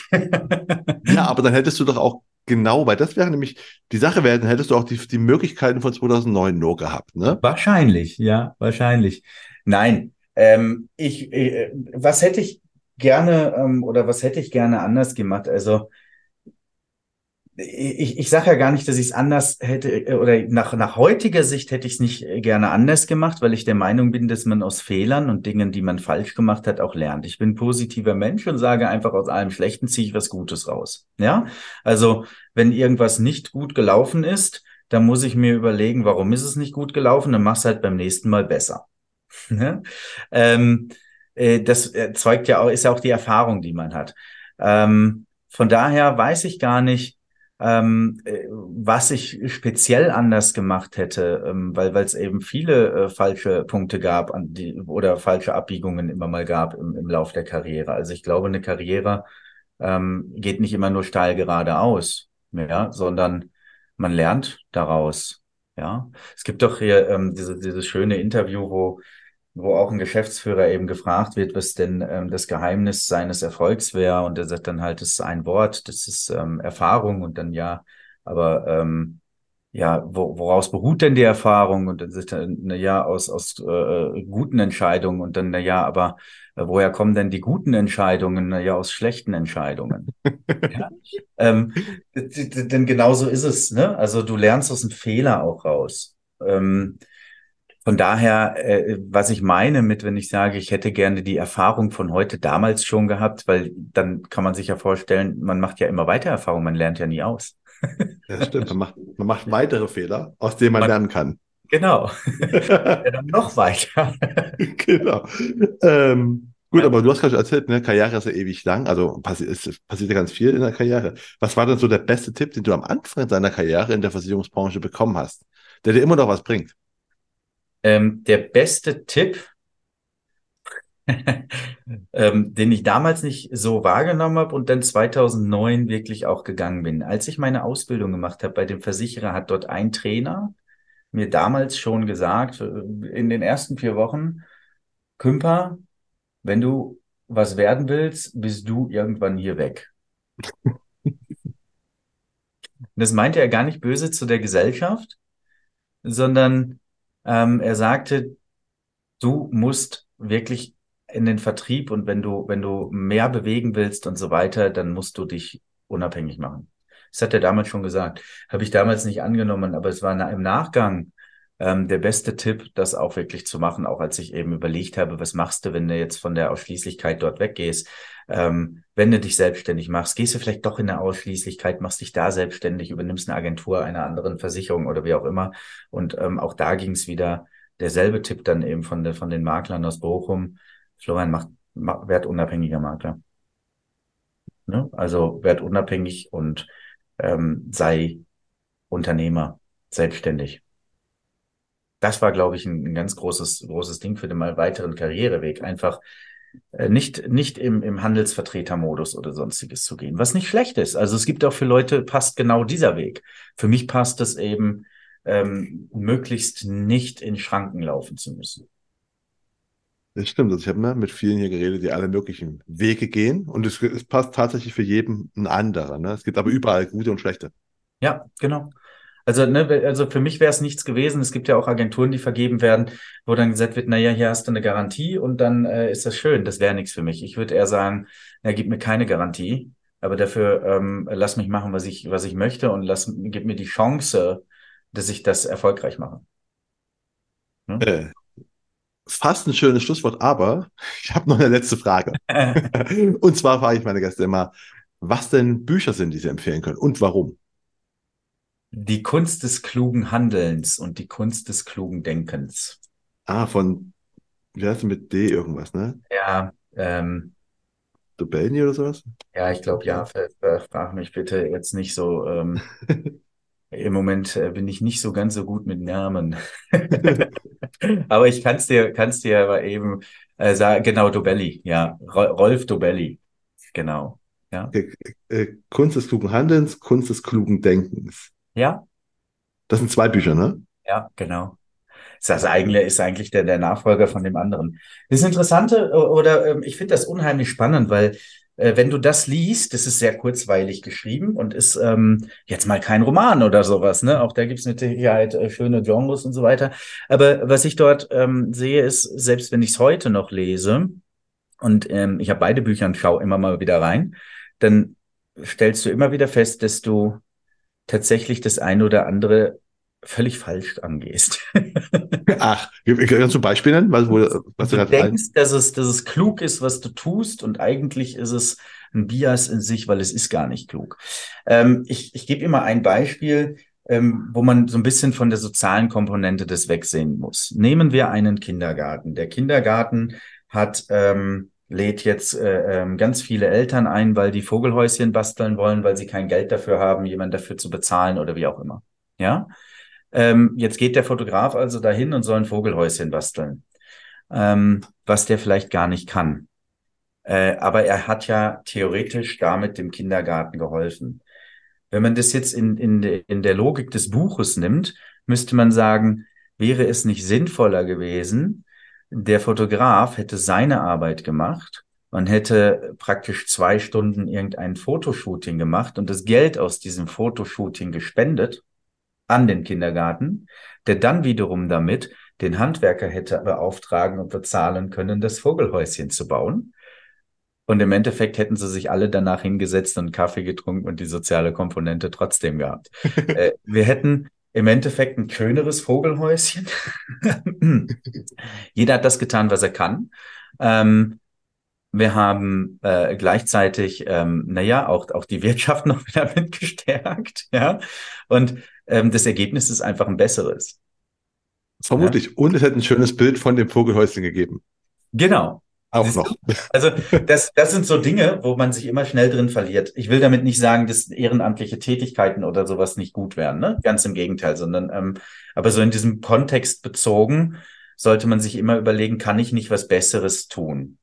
ja, aber dann hättest du doch auch genau, weil das wäre nämlich die Sache werden, hättest du auch die, die Möglichkeiten von 2009 nur gehabt, ne? Wahrscheinlich, ja, wahrscheinlich. Nein, ähm, ich, äh, was hätte ich gerne ähm, oder was hätte ich gerne anders gemacht? Also ich, ich sage ja gar nicht, dass ich es anders hätte äh, oder nach, nach heutiger Sicht hätte ich es nicht äh, gerne anders gemacht, weil ich der Meinung bin, dass man aus Fehlern und Dingen, die man falsch gemacht hat, auch lernt. Ich bin positiver Mensch und sage einfach, aus allem Schlechten ziehe ich was Gutes raus. Ja, also wenn irgendwas nicht gut gelaufen ist, dann muss ich mir überlegen, warum ist es nicht gut gelaufen, dann mach's halt beim nächsten Mal besser. <laughs> ähm, äh, das zeugt ja auch, ist ja auch die Erfahrung, die man hat. Ähm, von daher weiß ich gar nicht, ähm, äh, was ich speziell anders gemacht hätte, ähm, weil es eben viele äh, falsche Punkte gab an die, oder falsche Abbiegungen immer mal gab im, im Lauf der Karriere. Also ich glaube, eine Karriere ähm, geht nicht immer nur steil geradeaus, ja, sondern man lernt daraus. Ja, es gibt doch hier ähm, diese, dieses schöne Interview, wo wo auch ein Geschäftsführer eben gefragt wird, was denn ähm, das Geheimnis seines Erfolgs wäre. Und er sagt dann halt, das ist ein Wort, das ist ähm, Erfahrung und dann ja, aber ähm, ja, wo, woraus beruht denn die Erfahrung? Und dann sagt er, na ja, aus, aus äh, guten Entscheidungen und dann, na ja, aber äh, woher kommen denn die guten Entscheidungen? Na ja, aus schlechten Entscheidungen. <laughs> ja? ähm, denn genauso ist es, ne? Also du lernst aus dem Fehler auch raus. Ähm, von daher, äh, was ich meine mit, wenn ich sage, ich hätte gerne die Erfahrung von heute damals schon gehabt, weil dann kann man sich ja vorstellen, man macht ja immer weiter Erfahrung, man lernt ja nie aus. Ja, stimmt. Man macht, man macht weitere Fehler, aus denen man, man lernen kann. Genau. <laughs> <laughs> ja, dann noch weiter. <laughs> genau. Ähm, gut, aber du hast gerade erzählt, ne, Karriere ist ja ewig lang, also passi es passiert ja ganz viel in der Karriere. Was war denn so der beste Tipp, den du am Anfang deiner Karriere in der Versicherungsbranche bekommen hast, der dir immer noch was bringt? Ähm, der beste Tipp, <laughs> ähm, den ich damals nicht so wahrgenommen habe und dann 2009 wirklich auch gegangen bin. Als ich meine Ausbildung gemacht habe bei dem Versicherer, hat dort ein Trainer mir damals schon gesagt, äh, in den ersten vier Wochen, Kümper, wenn du was werden willst, bist du irgendwann hier weg. <laughs> das meinte er gar nicht böse zu der Gesellschaft, sondern ähm, er sagte, du musst wirklich in den Vertrieb und wenn du, wenn du mehr bewegen willst und so weiter, dann musst du dich unabhängig machen. Das hat er damals schon gesagt. Habe ich damals nicht angenommen, aber es war im Nachgang ähm, der beste Tipp, das auch wirklich zu machen, auch als ich eben überlegt habe, was machst du, wenn du jetzt von der Ausschließlichkeit dort weggehst. Ähm, wenn du dich selbstständig machst, gehst du vielleicht doch in eine Ausschließlichkeit, machst dich da selbstständig, übernimmst eine Agentur einer anderen Versicherung oder wie auch immer. Und ähm, auch da ging es wieder derselbe Tipp dann eben von, der, von den Maklern aus Bochum. Florian macht, macht wertunabhängiger Makler. Ne? Also werd unabhängig und ähm, sei Unternehmer, selbstständig. Das war, glaube ich, ein, ein ganz großes, großes Ding für den mal weiteren Karriereweg. Einfach nicht, nicht im, im Handelsvertretermodus oder sonstiges zu gehen, was nicht schlecht ist. Also es gibt auch für Leute, passt genau dieser Weg. Für mich passt es eben, ähm, möglichst nicht in Schranken laufen zu müssen. Das stimmt. Also ich habe ne, mit vielen hier geredet, die alle möglichen Wege gehen. Und es, es passt tatsächlich für jeden ein anderer. Ne? Es gibt aber überall gute und schlechte. Ja, genau. Also, ne, also für mich wäre es nichts gewesen. Es gibt ja auch Agenturen, die vergeben werden, wo dann gesagt wird, naja, hier hast du eine Garantie und dann äh, ist das schön. Das wäre nichts für mich. Ich würde eher sagen, er gibt mir keine Garantie, aber dafür ähm, lass mich machen, was ich, was ich möchte und lass, gib mir die Chance, dass ich das erfolgreich mache. Hm? Äh, fast ein schönes Schlusswort, aber ich habe noch eine letzte Frage. <laughs> und zwar frage ich meine Gäste immer, was denn Bücher sind, die sie empfehlen können und warum? Die Kunst des klugen Handelns und die Kunst des klugen Denkens. Ah, von, wie heißt mit D irgendwas, ne? Ja, ähm, Dobelny oder sowas? Ja, ich glaube, ja, frag mich bitte jetzt nicht so. Ähm, <laughs> Im Moment äh, bin ich nicht so ganz so gut mit Namen. <laughs> aber ich kann es dir, kann's dir aber eben äh, sagen, genau, Dobelli, ja, Rolf Dobelli, genau. Ja. Äh, Kunst des klugen Handelns, Kunst des klugen Denkens. Ja. Das sind zwei Bücher, ne? Ja, genau. Das eigentlich ist eigentlich der, der Nachfolger von dem anderen. Das Interessante oder ähm, ich finde das unheimlich spannend, weil äh, wenn du das liest, das ist sehr kurzweilig geschrieben und ist ähm, jetzt mal kein Roman oder sowas. Ne? Auch da gibt es mit Sicherheit äh, schöne Genres und so weiter. Aber was ich dort ähm, sehe, ist, selbst wenn ich es heute noch lese, und ähm, ich habe beide Bücher und schaue immer mal wieder rein, dann stellst du immer wieder fest, dass du tatsächlich das eine oder andere völlig falsch angehst. <laughs> Ach, kannst du Beispiele nennen? Was, wo, was du, du denkst, dass es, dass es klug ist, was du tust und eigentlich ist es ein Bias in sich, weil es ist gar nicht klug. Ähm, ich ich gebe immer ein Beispiel, ähm, wo man so ein bisschen von der sozialen Komponente des wegsehen muss. Nehmen wir einen Kindergarten. Der Kindergarten hat ähm, lädt jetzt äh, ähm, ganz viele Eltern ein, weil die Vogelhäuschen basteln wollen, weil sie kein Geld dafür haben, jemand dafür zu bezahlen oder wie auch immer. Ja, ähm, jetzt geht der Fotograf also dahin und soll ein Vogelhäuschen basteln, ähm, was der vielleicht gar nicht kann. Äh, aber er hat ja theoretisch damit dem Kindergarten geholfen. Wenn man das jetzt in, in, in der Logik des Buches nimmt, müsste man sagen, wäre es nicht sinnvoller gewesen, der Fotograf hätte seine Arbeit gemacht, man hätte praktisch zwei Stunden irgendein Fotoshooting gemacht und das Geld aus diesem Fotoshooting gespendet an den Kindergarten, der dann wiederum damit den Handwerker hätte beauftragen und bezahlen können, das Vogelhäuschen zu bauen. Und im Endeffekt hätten sie sich alle danach hingesetzt und Kaffee getrunken und die soziale Komponente trotzdem gehabt. <laughs> äh, wir hätten im Endeffekt ein schöneres Vogelhäuschen. <laughs> Jeder hat das getan, was er kann. Ähm, wir haben äh, gleichzeitig, ähm, naja, auch, auch die Wirtschaft <laughs> noch wieder mitgestärkt, ja. Und ähm, das Ergebnis ist einfach ein besseres. Vermutlich. Ja? Und es hätte ein schönes Bild von dem Vogelhäuschen gegeben. Genau. Auch noch. <laughs> Also das, das sind so Dinge, wo man sich immer schnell drin verliert. Ich will damit nicht sagen, dass ehrenamtliche Tätigkeiten oder sowas nicht gut wären, ne? Ganz im Gegenteil, sondern ähm, aber so in diesem Kontext bezogen sollte man sich immer überlegen, kann ich nicht was Besseres tun?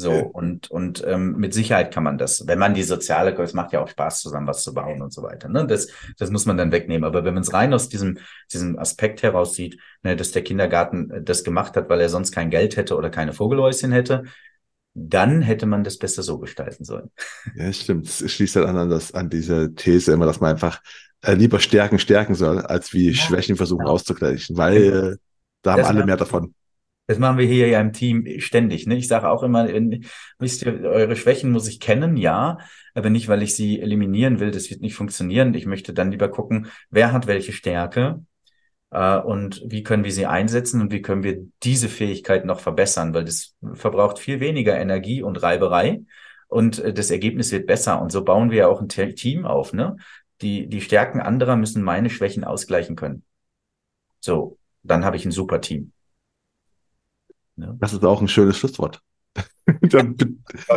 So, und, und ähm, mit Sicherheit kann man das, wenn man die soziale, es macht ja auch Spaß, zusammen was zu bauen und so weiter. Ne? Das, das muss man dann wegnehmen. Aber wenn man es rein aus diesem, diesem Aspekt heraus sieht, ne, dass der Kindergarten äh, das gemacht hat, weil er sonst kein Geld hätte oder keine Vogelhäuschen hätte, dann hätte man das besser so gestalten sollen. Ja, stimmt. Es schließt halt an, das, an diese These immer, dass man einfach äh, lieber Stärken stärken soll, als wie ja, Schwächen versuchen genau. auszugleichen, weil äh, da haben das alle mehr davon. Das machen wir hier ja im Team ständig. Ne? Ich sage auch immer, wisst ihr, eure Schwächen muss ich kennen, ja, aber nicht, weil ich sie eliminieren will. Das wird nicht funktionieren. Ich möchte dann lieber gucken, wer hat welche Stärke äh, und wie können wir sie einsetzen und wie können wir diese Fähigkeit noch verbessern, weil das verbraucht viel weniger Energie und Reiberei und äh, das Ergebnis wird besser. Und so bauen wir ja auch ein Team auf. Ne? Die, die Stärken anderer müssen meine Schwächen ausgleichen können. So, dann habe ich ein super Team. Ja. Das ist auch ein schönes Schlusswort. <laughs> Dann,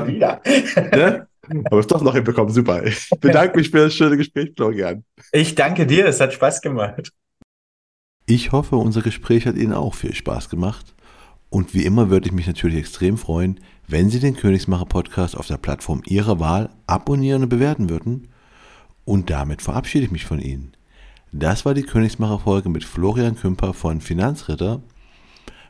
wieder. <laughs> ne? Aber es doch noch hinbekommen. Super. Ich bedanke mich für das schöne Gespräch, Florian. Ich danke dir. Es hat Spaß gemacht. Ich hoffe, unser Gespräch hat Ihnen auch viel Spaß gemacht. Und wie immer würde ich mich natürlich extrem freuen, wenn Sie den Königsmacher Podcast auf der Plattform Ihrer Wahl abonnieren und bewerten würden. Und damit verabschiede ich mich von Ihnen. Das war die Königsmacher Folge mit Florian Kümper von Finanzritter.